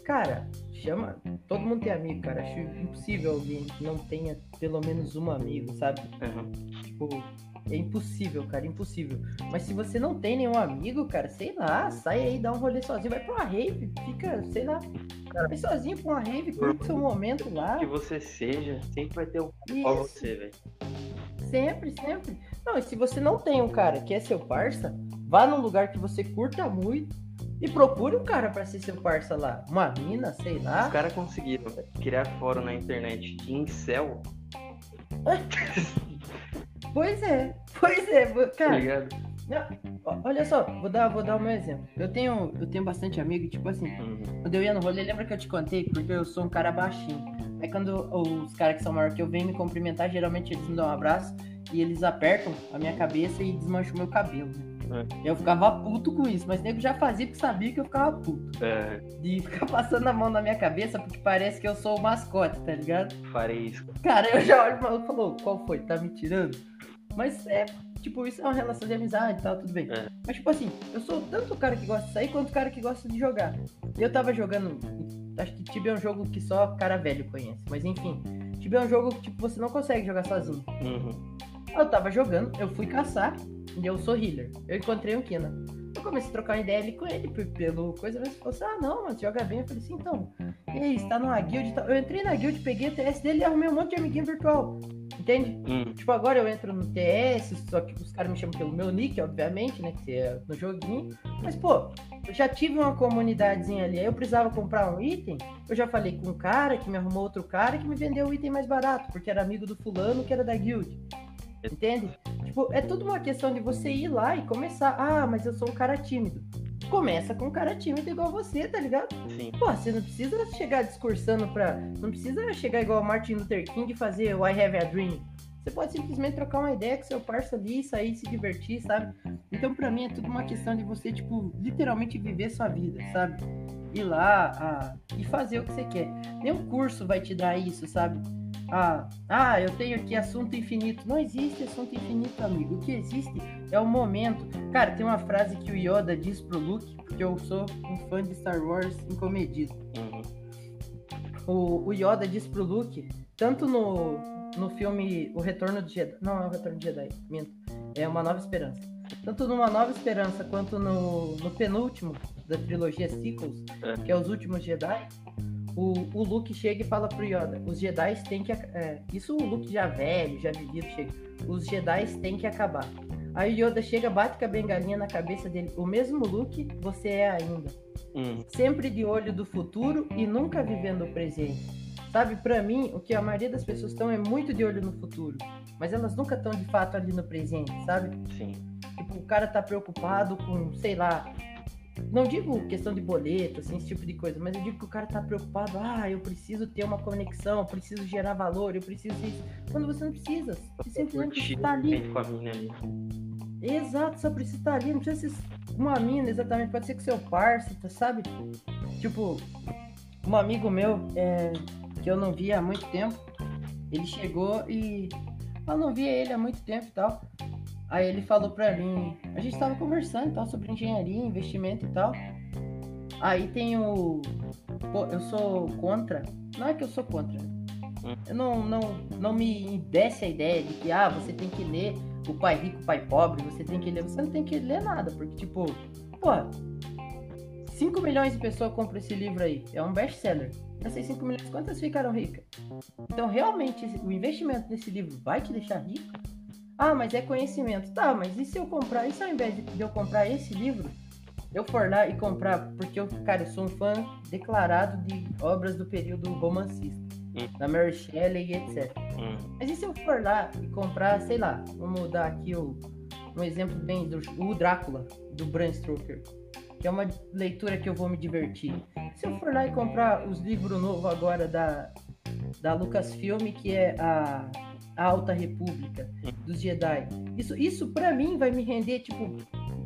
Cara, chama. Todo mundo tem amigo, cara. Acho impossível alguém que não tenha pelo menos um amigo, sabe? Uhum. Tipo, é impossível, cara, impossível. Mas se você não tem nenhum amigo, cara, sei lá, sai aí, dá um rolê sozinho, vai pra uma rave, fica, sei lá, vai sozinho pra uma rave, curte seu momento lá. Que você seja, sempre vai ter um pra você, velho. Sempre, sempre. Não, e se você não tem um cara que é seu parça, vá num lugar que você curta muito e procure um cara pra ser seu parça lá. Uma mina, sei lá. Os caras conseguiram criar fórum na internet de incel, Pois é, pois é, tá cara. ligado? não, olha só, vou dar, vou dar o meu exemplo. Eu tenho, eu tenho bastante amigo, tipo assim, Uhum. quando eu ia no rolê, lembra que eu te contei? Porque eu sou um cara baixinho. Aí quando os caras que são maiores que eu vêm me cumprimentar, geralmente eles me dão um abraço e eles apertam a minha cabeça e desmancham meu cabelo, né? Eu ficava puto com isso, mas nego já fazia porque sabia que eu ficava puto. É, De ficar passando a mão na minha cabeça porque parece que eu sou o mascote, tá ligado? farei isso. Cara, eu já olho e falou, qual foi? Tá me tirando? Mas é, tipo, isso é uma relação de amizade e tal, tudo bem. É. Mas, tipo assim, eu sou tanto o cara que gosta de sair quanto o cara que gosta de jogar. E eu tava jogando. Acho que Tibia é um jogo que só cara velho conhece. Mas enfim, Tibia é um jogo que, tipo, você não consegue jogar sozinho. Uhum. Eu tava jogando, eu fui caçar e eu sou healer. Eu encontrei um Kina. Eu comecei a trocar uma ideia ali com ele, pelo coisa, mas ele falou assim, ah, não, mas joga bem. Eu falei assim, então, e aí, você tá numa guild? Eu entrei na guild, peguei o TS dele e arrumei um monte de amiguinho virtual. Entende? Hum. Tipo, agora eu entro no TS, só que os caras me chamam pelo meu nick, obviamente, né? Que é no joguinho. Mas, pô, eu já tive uma comunidadezinha ali. Aí eu precisava comprar um item. Eu já falei com um cara que me arrumou outro cara que me vendeu o item mais barato, porque era amigo do fulano que era da guild. Entende? Tipo, é tudo uma questão de você ir lá e começar. Ah, mas eu sou um cara tímido começa com um cara tímido igual você, tá ligado? Sim. Pô, você não precisa chegar discursando pra. Não precisa chegar igual Martin Luther King e fazer o I Have a Dream. Você pode simplesmente trocar uma ideia com seu parceiro ali, sair, se divertir, sabe? Então, pra mim, é tudo uma questão de você, tipo, literalmente viver sua vida, sabe? Ir lá a... e fazer o que você quer. Nenhum curso vai te dar isso, sabe? Ah, ah, eu tenho aqui assunto infinito. Não existe assunto infinito, amigo. O que existe é o momento. Cara, tem uma frase que o Yoda diz pro Luke, porque eu sou um fã de Star Wars incomedido. Uhum. O, o Yoda diz pro Luke, tanto no, no filme O Retorno de Jedi. Não, é o Retorno de Jedi, minto. É uma nova esperança. Tanto numa nova esperança quanto no, no penúltimo da trilogia Sequels, é. que é os últimos Jedi o, o Luke chega e fala pro Yoda: os Jedi têm que. É, isso o Luke já velho, já vivido, chega. Os Jedi têm que acabar. Aí o Yoda chega, bate com a bengalinha na cabeça dele. O mesmo Luke você é ainda. Hum. Sempre de olho do futuro e nunca vivendo o presente. Sabe, para mim, o que a maioria das pessoas estão é muito de olho no futuro. Mas elas nunca estão de fato ali no presente, sabe? Sim. Tipo, o cara tá preocupado com, sei lá, não digo questão de boleto, assim, esse tipo de coisa, mas eu digo que o cara tá preocupado, ah, eu preciso ter uma conexão, eu preciso gerar valor, eu preciso isso. Quando você não precisa, você simplesmente estar ali. Exato, só precisa estar ali, não precisa ser uma mina, exatamente, pode ser com seu parceiro, sabe? Tipo, um amigo meu, é, que eu não via há muito tempo, ele chegou e eu não via ele há muito tempo e tal. Aí ele falou pra mim, a gente tava conversando tal sobre engenharia, investimento e tal. Aí tem o. Pô, eu sou contra. Não é que eu sou contra. Eu não, não, não me desce a ideia de que ah, você tem que ler o pai rico, o pai pobre, você tem que ler. Você não tem que ler nada, porque, tipo, pô, 5 milhões de pessoas compram esse livro aí. É um best-seller. Essas 5 milhões, quantas ficaram ricas? Então, realmente, o investimento nesse livro vai te deixar rico? Ah, mas é conhecimento. Tá, mas e se eu comprar? E se ao invés de eu comprar esse livro, eu for lá e comprar, porque eu, cara, eu sou um fã declarado de obras do período romancista, hum. da Mary Shelley e etc. Hum. Mas e se eu for lá e comprar, sei lá, vamos dar aqui o, um exemplo bem do o Drácula, do Bram Stoker, que é uma leitura que eu vou me divertir. Se eu for lá e comprar os livros novos agora da, da Lucasfilm, que é a a Alta República dos Jedi. Isso, isso para mim vai me render, tipo,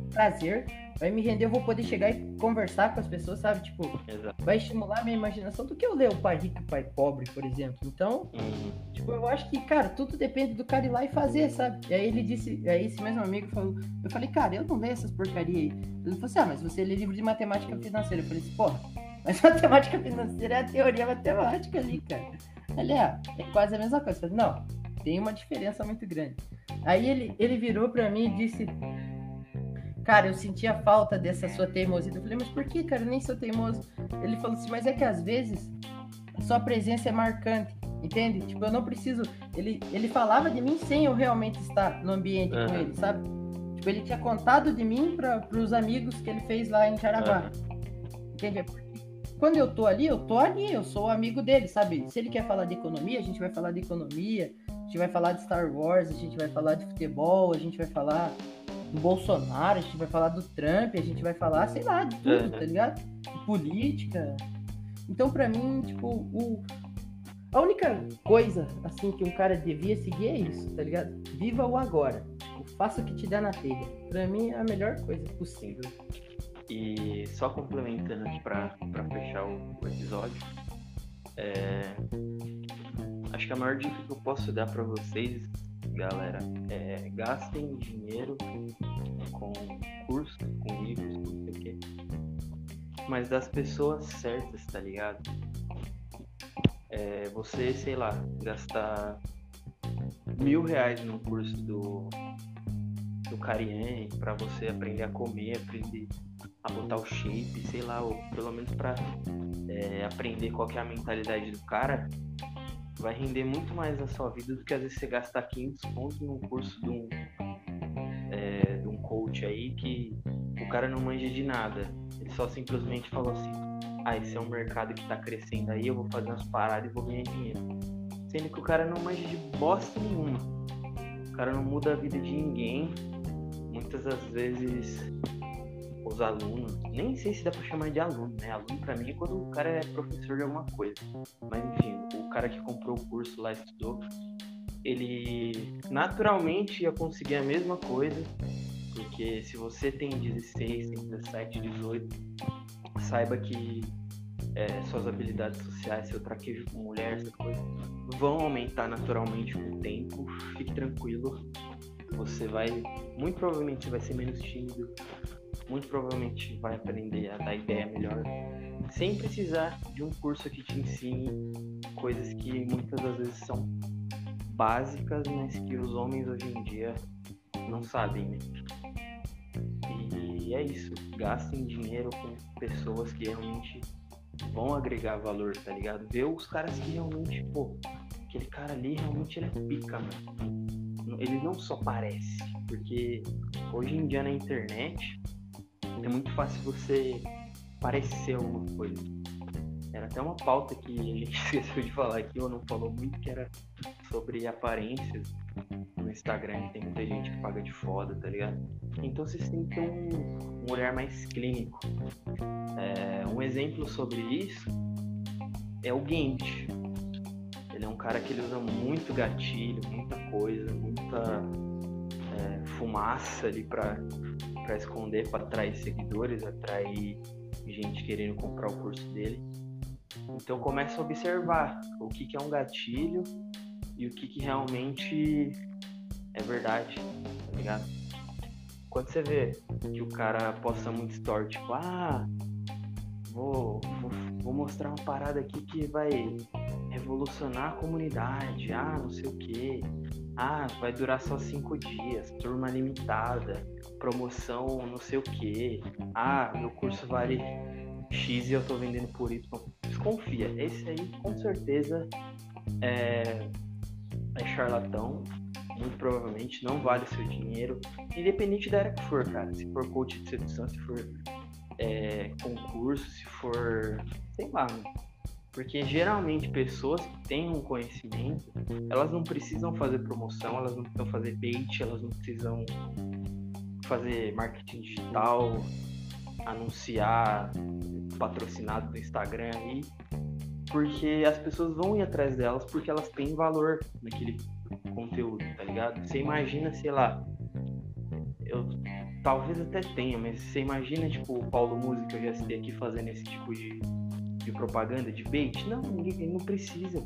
prazer. Vai me render, eu vou poder chegar e conversar com as pessoas, sabe? Tipo, Exato. vai estimular a minha imaginação do que eu ler o pai rico e o pai pobre, por exemplo. Então, uhum. tipo, eu acho que, cara, tudo depende do cara ir lá e fazer, sabe? E aí ele disse, aí esse mesmo amigo falou, eu falei, cara, eu não leio essas porcaria aí. Ele falou assim, ah, mas você lê livro de matemática financeira. Eu falei assim, porra, mas matemática financeira é a teoria matemática ali, cara. Ali, é quase a mesma coisa. Eu falei, não, tem uma diferença muito grande. Aí ele, ele virou para mim e disse: Cara, eu sentia falta dessa sua teimosia. Eu falei: Mas por que, cara? Eu nem sou teimoso. Ele falou assim: Mas é que às vezes a sua presença é marcante. Entende? Tipo, eu não preciso. Ele, ele falava de mim sem eu realmente estar no ambiente uhum. com ele, sabe? Tipo, ele tinha contado de mim para os amigos que ele fez lá em Jaraguá. Uhum. Entende? Quando eu tô ali, eu tô ali, eu sou amigo dele, sabe? Se ele quer falar de economia, a gente vai falar de economia gente vai falar de Star Wars, a gente vai falar de futebol, a gente vai falar do Bolsonaro, a gente vai falar do Trump, a gente vai falar, sei lá, de tudo, tá ligado? De política. Então, pra mim, tipo, o, a única coisa, assim, que um cara devia seguir é isso, tá ligado? Viva o agora. Faça o que te der na telha. Pra mim, é a melhor coisa possível. E só complementando aqui pra, pra fechar o, o episódio, é, Acho que a maior dica que eu posso dar para vocês, galera, é gastem dinheiro com curso, com livros, não sei o quê. Mas das pessoas certas, tá ligado? É, você, sei lá, gastar mil reais num curso do, do Cariani para você aprender a comer, aprender a botar o shape, sei lá, ou pelo menos para é, aprender qual é a mentalidade do cara, vai render muito mais na sua vida do que às vezes você gastar 500 pontos num curso de um, é, de um coach aí que o cara não manja de nada. Ele só simplesmente falou assim: ah, esse é um mercado que tá crescendo aí, eu vou fazer umas paradas e vou ganhar dinheiro. Sendo que o cara não manja de bosta nenhuma. O cara não muda a vida de ninguém. Muitas das vezes os alunos, nem sei se dá pra chamar de aluno, né? Aluno pra mim é quando o cara é professor de alguma coisa. Mas enfim, o cara que comprou o curso lá estudou, ele naturalmente ia conseguir a mesma coisa, porque se você tem 16, tem 17, 18, saiba que é, suas habilidades sociais, seu traquejo com mulher, essas coisas, vão aumentar naturalmente com o tempo. Fique tranquilo. Você vai, muito provavelmente, vai ser menos tímido. Muito provavelmente vai aprender a dar ideia melhor. Sem precisar de um curso que te ensine coisas que muitas das vezes são básicas, mas que os homens hoje em dia não sabem, né? E é isso. Gastem dinheiro com pessoas que realmente vão agregar valor, tá ligado? Vê os caras que realmente, pô, aquele cara ali realmente ele é pica, mano. Ele não só parece, porque hoje em dia na internet é muito fácil você parecer alguma coisa. Era até uma pauta que a gente esqueceu de falar aqui, ou não falou muito, que era sobre aparências no Instagram, tem muita gente que paga de foda, tá ligado? Então vocês têm que ter um, um olhar mais clínico. É, um exemplo sobre isso é o Gambit. Ele é um cara que ele usa muito gatilho, muita coisa, muita é, fumaça ali pra, pra esconder, pra atrair seguidores, atrair gente querendo comprar o curso dele. Então começa a observar o que, que é um gatilho e o que, que realmente é verdade, tá ligado? Quando você vê que o cara posta muito story, tipo, ah, vou, vou, vou mostrar uma parada aqui que vai revolucionar a comunidade, ah, não sei o que, ah, vai durar só cinco dias, turma limitada, promoção não sei o que, ah, meu curso vale X e eu tô vendendo por Y. Desconfia, esse aí com certeza é é charlatão, muito provavelmente não vale seu dinheiro, independente da área que for, cara. Se for coach de sedução, se for é, concurso, se for. sei lá, Porque geralmente pessoas que têm um conhecimento, elas não precisam fazer promoção, elas não precisam fazer bait, elas não precisam fazer marketing digital, anunciar patrocinado no Instagram aí porque as pessoas vão ir atrás delas porque elas têm valor naquele conteúdo, tá ligado? Você imagina, sei lá, eu talvez até tenha, mas você imagina, tipo, o Paulo Música, que eu já citei aqui, fazendo esse tipo de, de propaganda, de bait? Não, ele não precisa,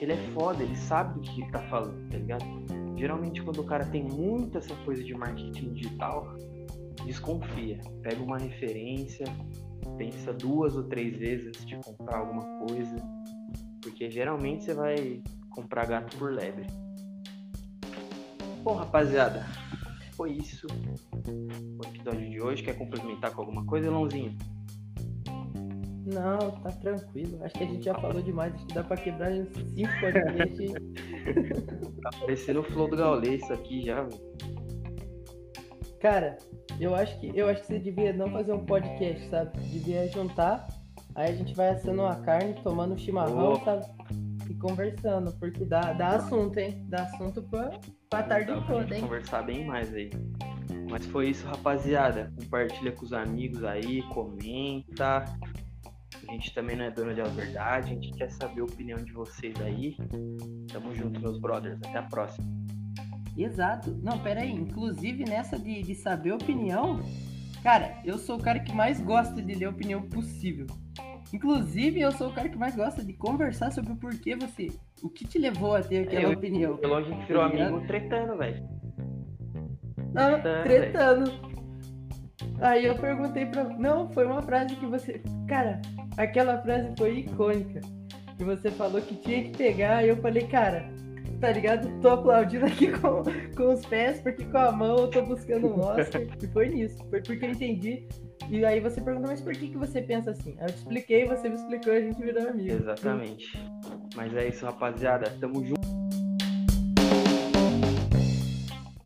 Ele é foda, ele sabe do que ele tá falando, tá ligado? Geralmente, quando o cara tem muita essa coisa de marketing digital, desconfia. Pega uma referência, pensa duas ou três vezes antes de comprar alguma coisa, porque geralmente você vai comprar gato por lebre. Bom, rapaziada, foi isso o episódio de hoje. Quer complementar com alguma coisa, Elãozinho? Não, tá tranquilo. Acho que a gente já falou demais. Acho que dá pra quebrar uns 5 podcasts. tá parecendo o flow do Gaulê isso aqui já, velho. Cara, eu acho que eu acho que você devia não fazer um podcast, sabe? Devia juntar, aí a gente vai assando uma carne, tomando chimarrão, oh. sabe? E conversando, porque dá, dá assunto, hein? Dá assunto pra, pra tarde dá toda, hein? Conversar bem mais aí. Mas foi isso, rapaziada. Compartilha com os amigos aí, comenta. A gente também não é dono de verdade, a gente quer saber a opinião de vocês aí. Tamo junto, meus brothers. Até a próxima. Exato. Não, pera aí. Inclusive, nessa de, de saber opinião, cara, eu sou o cara que mais gosta de ler a opinião possível. Inclusive, eu sou o cara que mais gosta de conversar sobre o porquê você. O que te levou a ter aquela eu, opinião. Pelo a gente virou tá amigo tretando, velho. Não, tretando. Aí eu perguntei pra. Não, foi uma frase que você. Cara, aquela frase foi icônica. Que você falou que tinha que pegar. Aí eu falei, cara, tá ligado? Tô aplaudindo aqui com, com os pés, porque com a mão eu tô buscando um Oscar. e foi nisso. Foi porque eu entendi. E aí você pergunta, mas por que, que você pensa assim? Aí eu te expliquei, você me explicou e a gente virou amigo. Exatamente. Mas é isso, rapaziada. Tamo junto.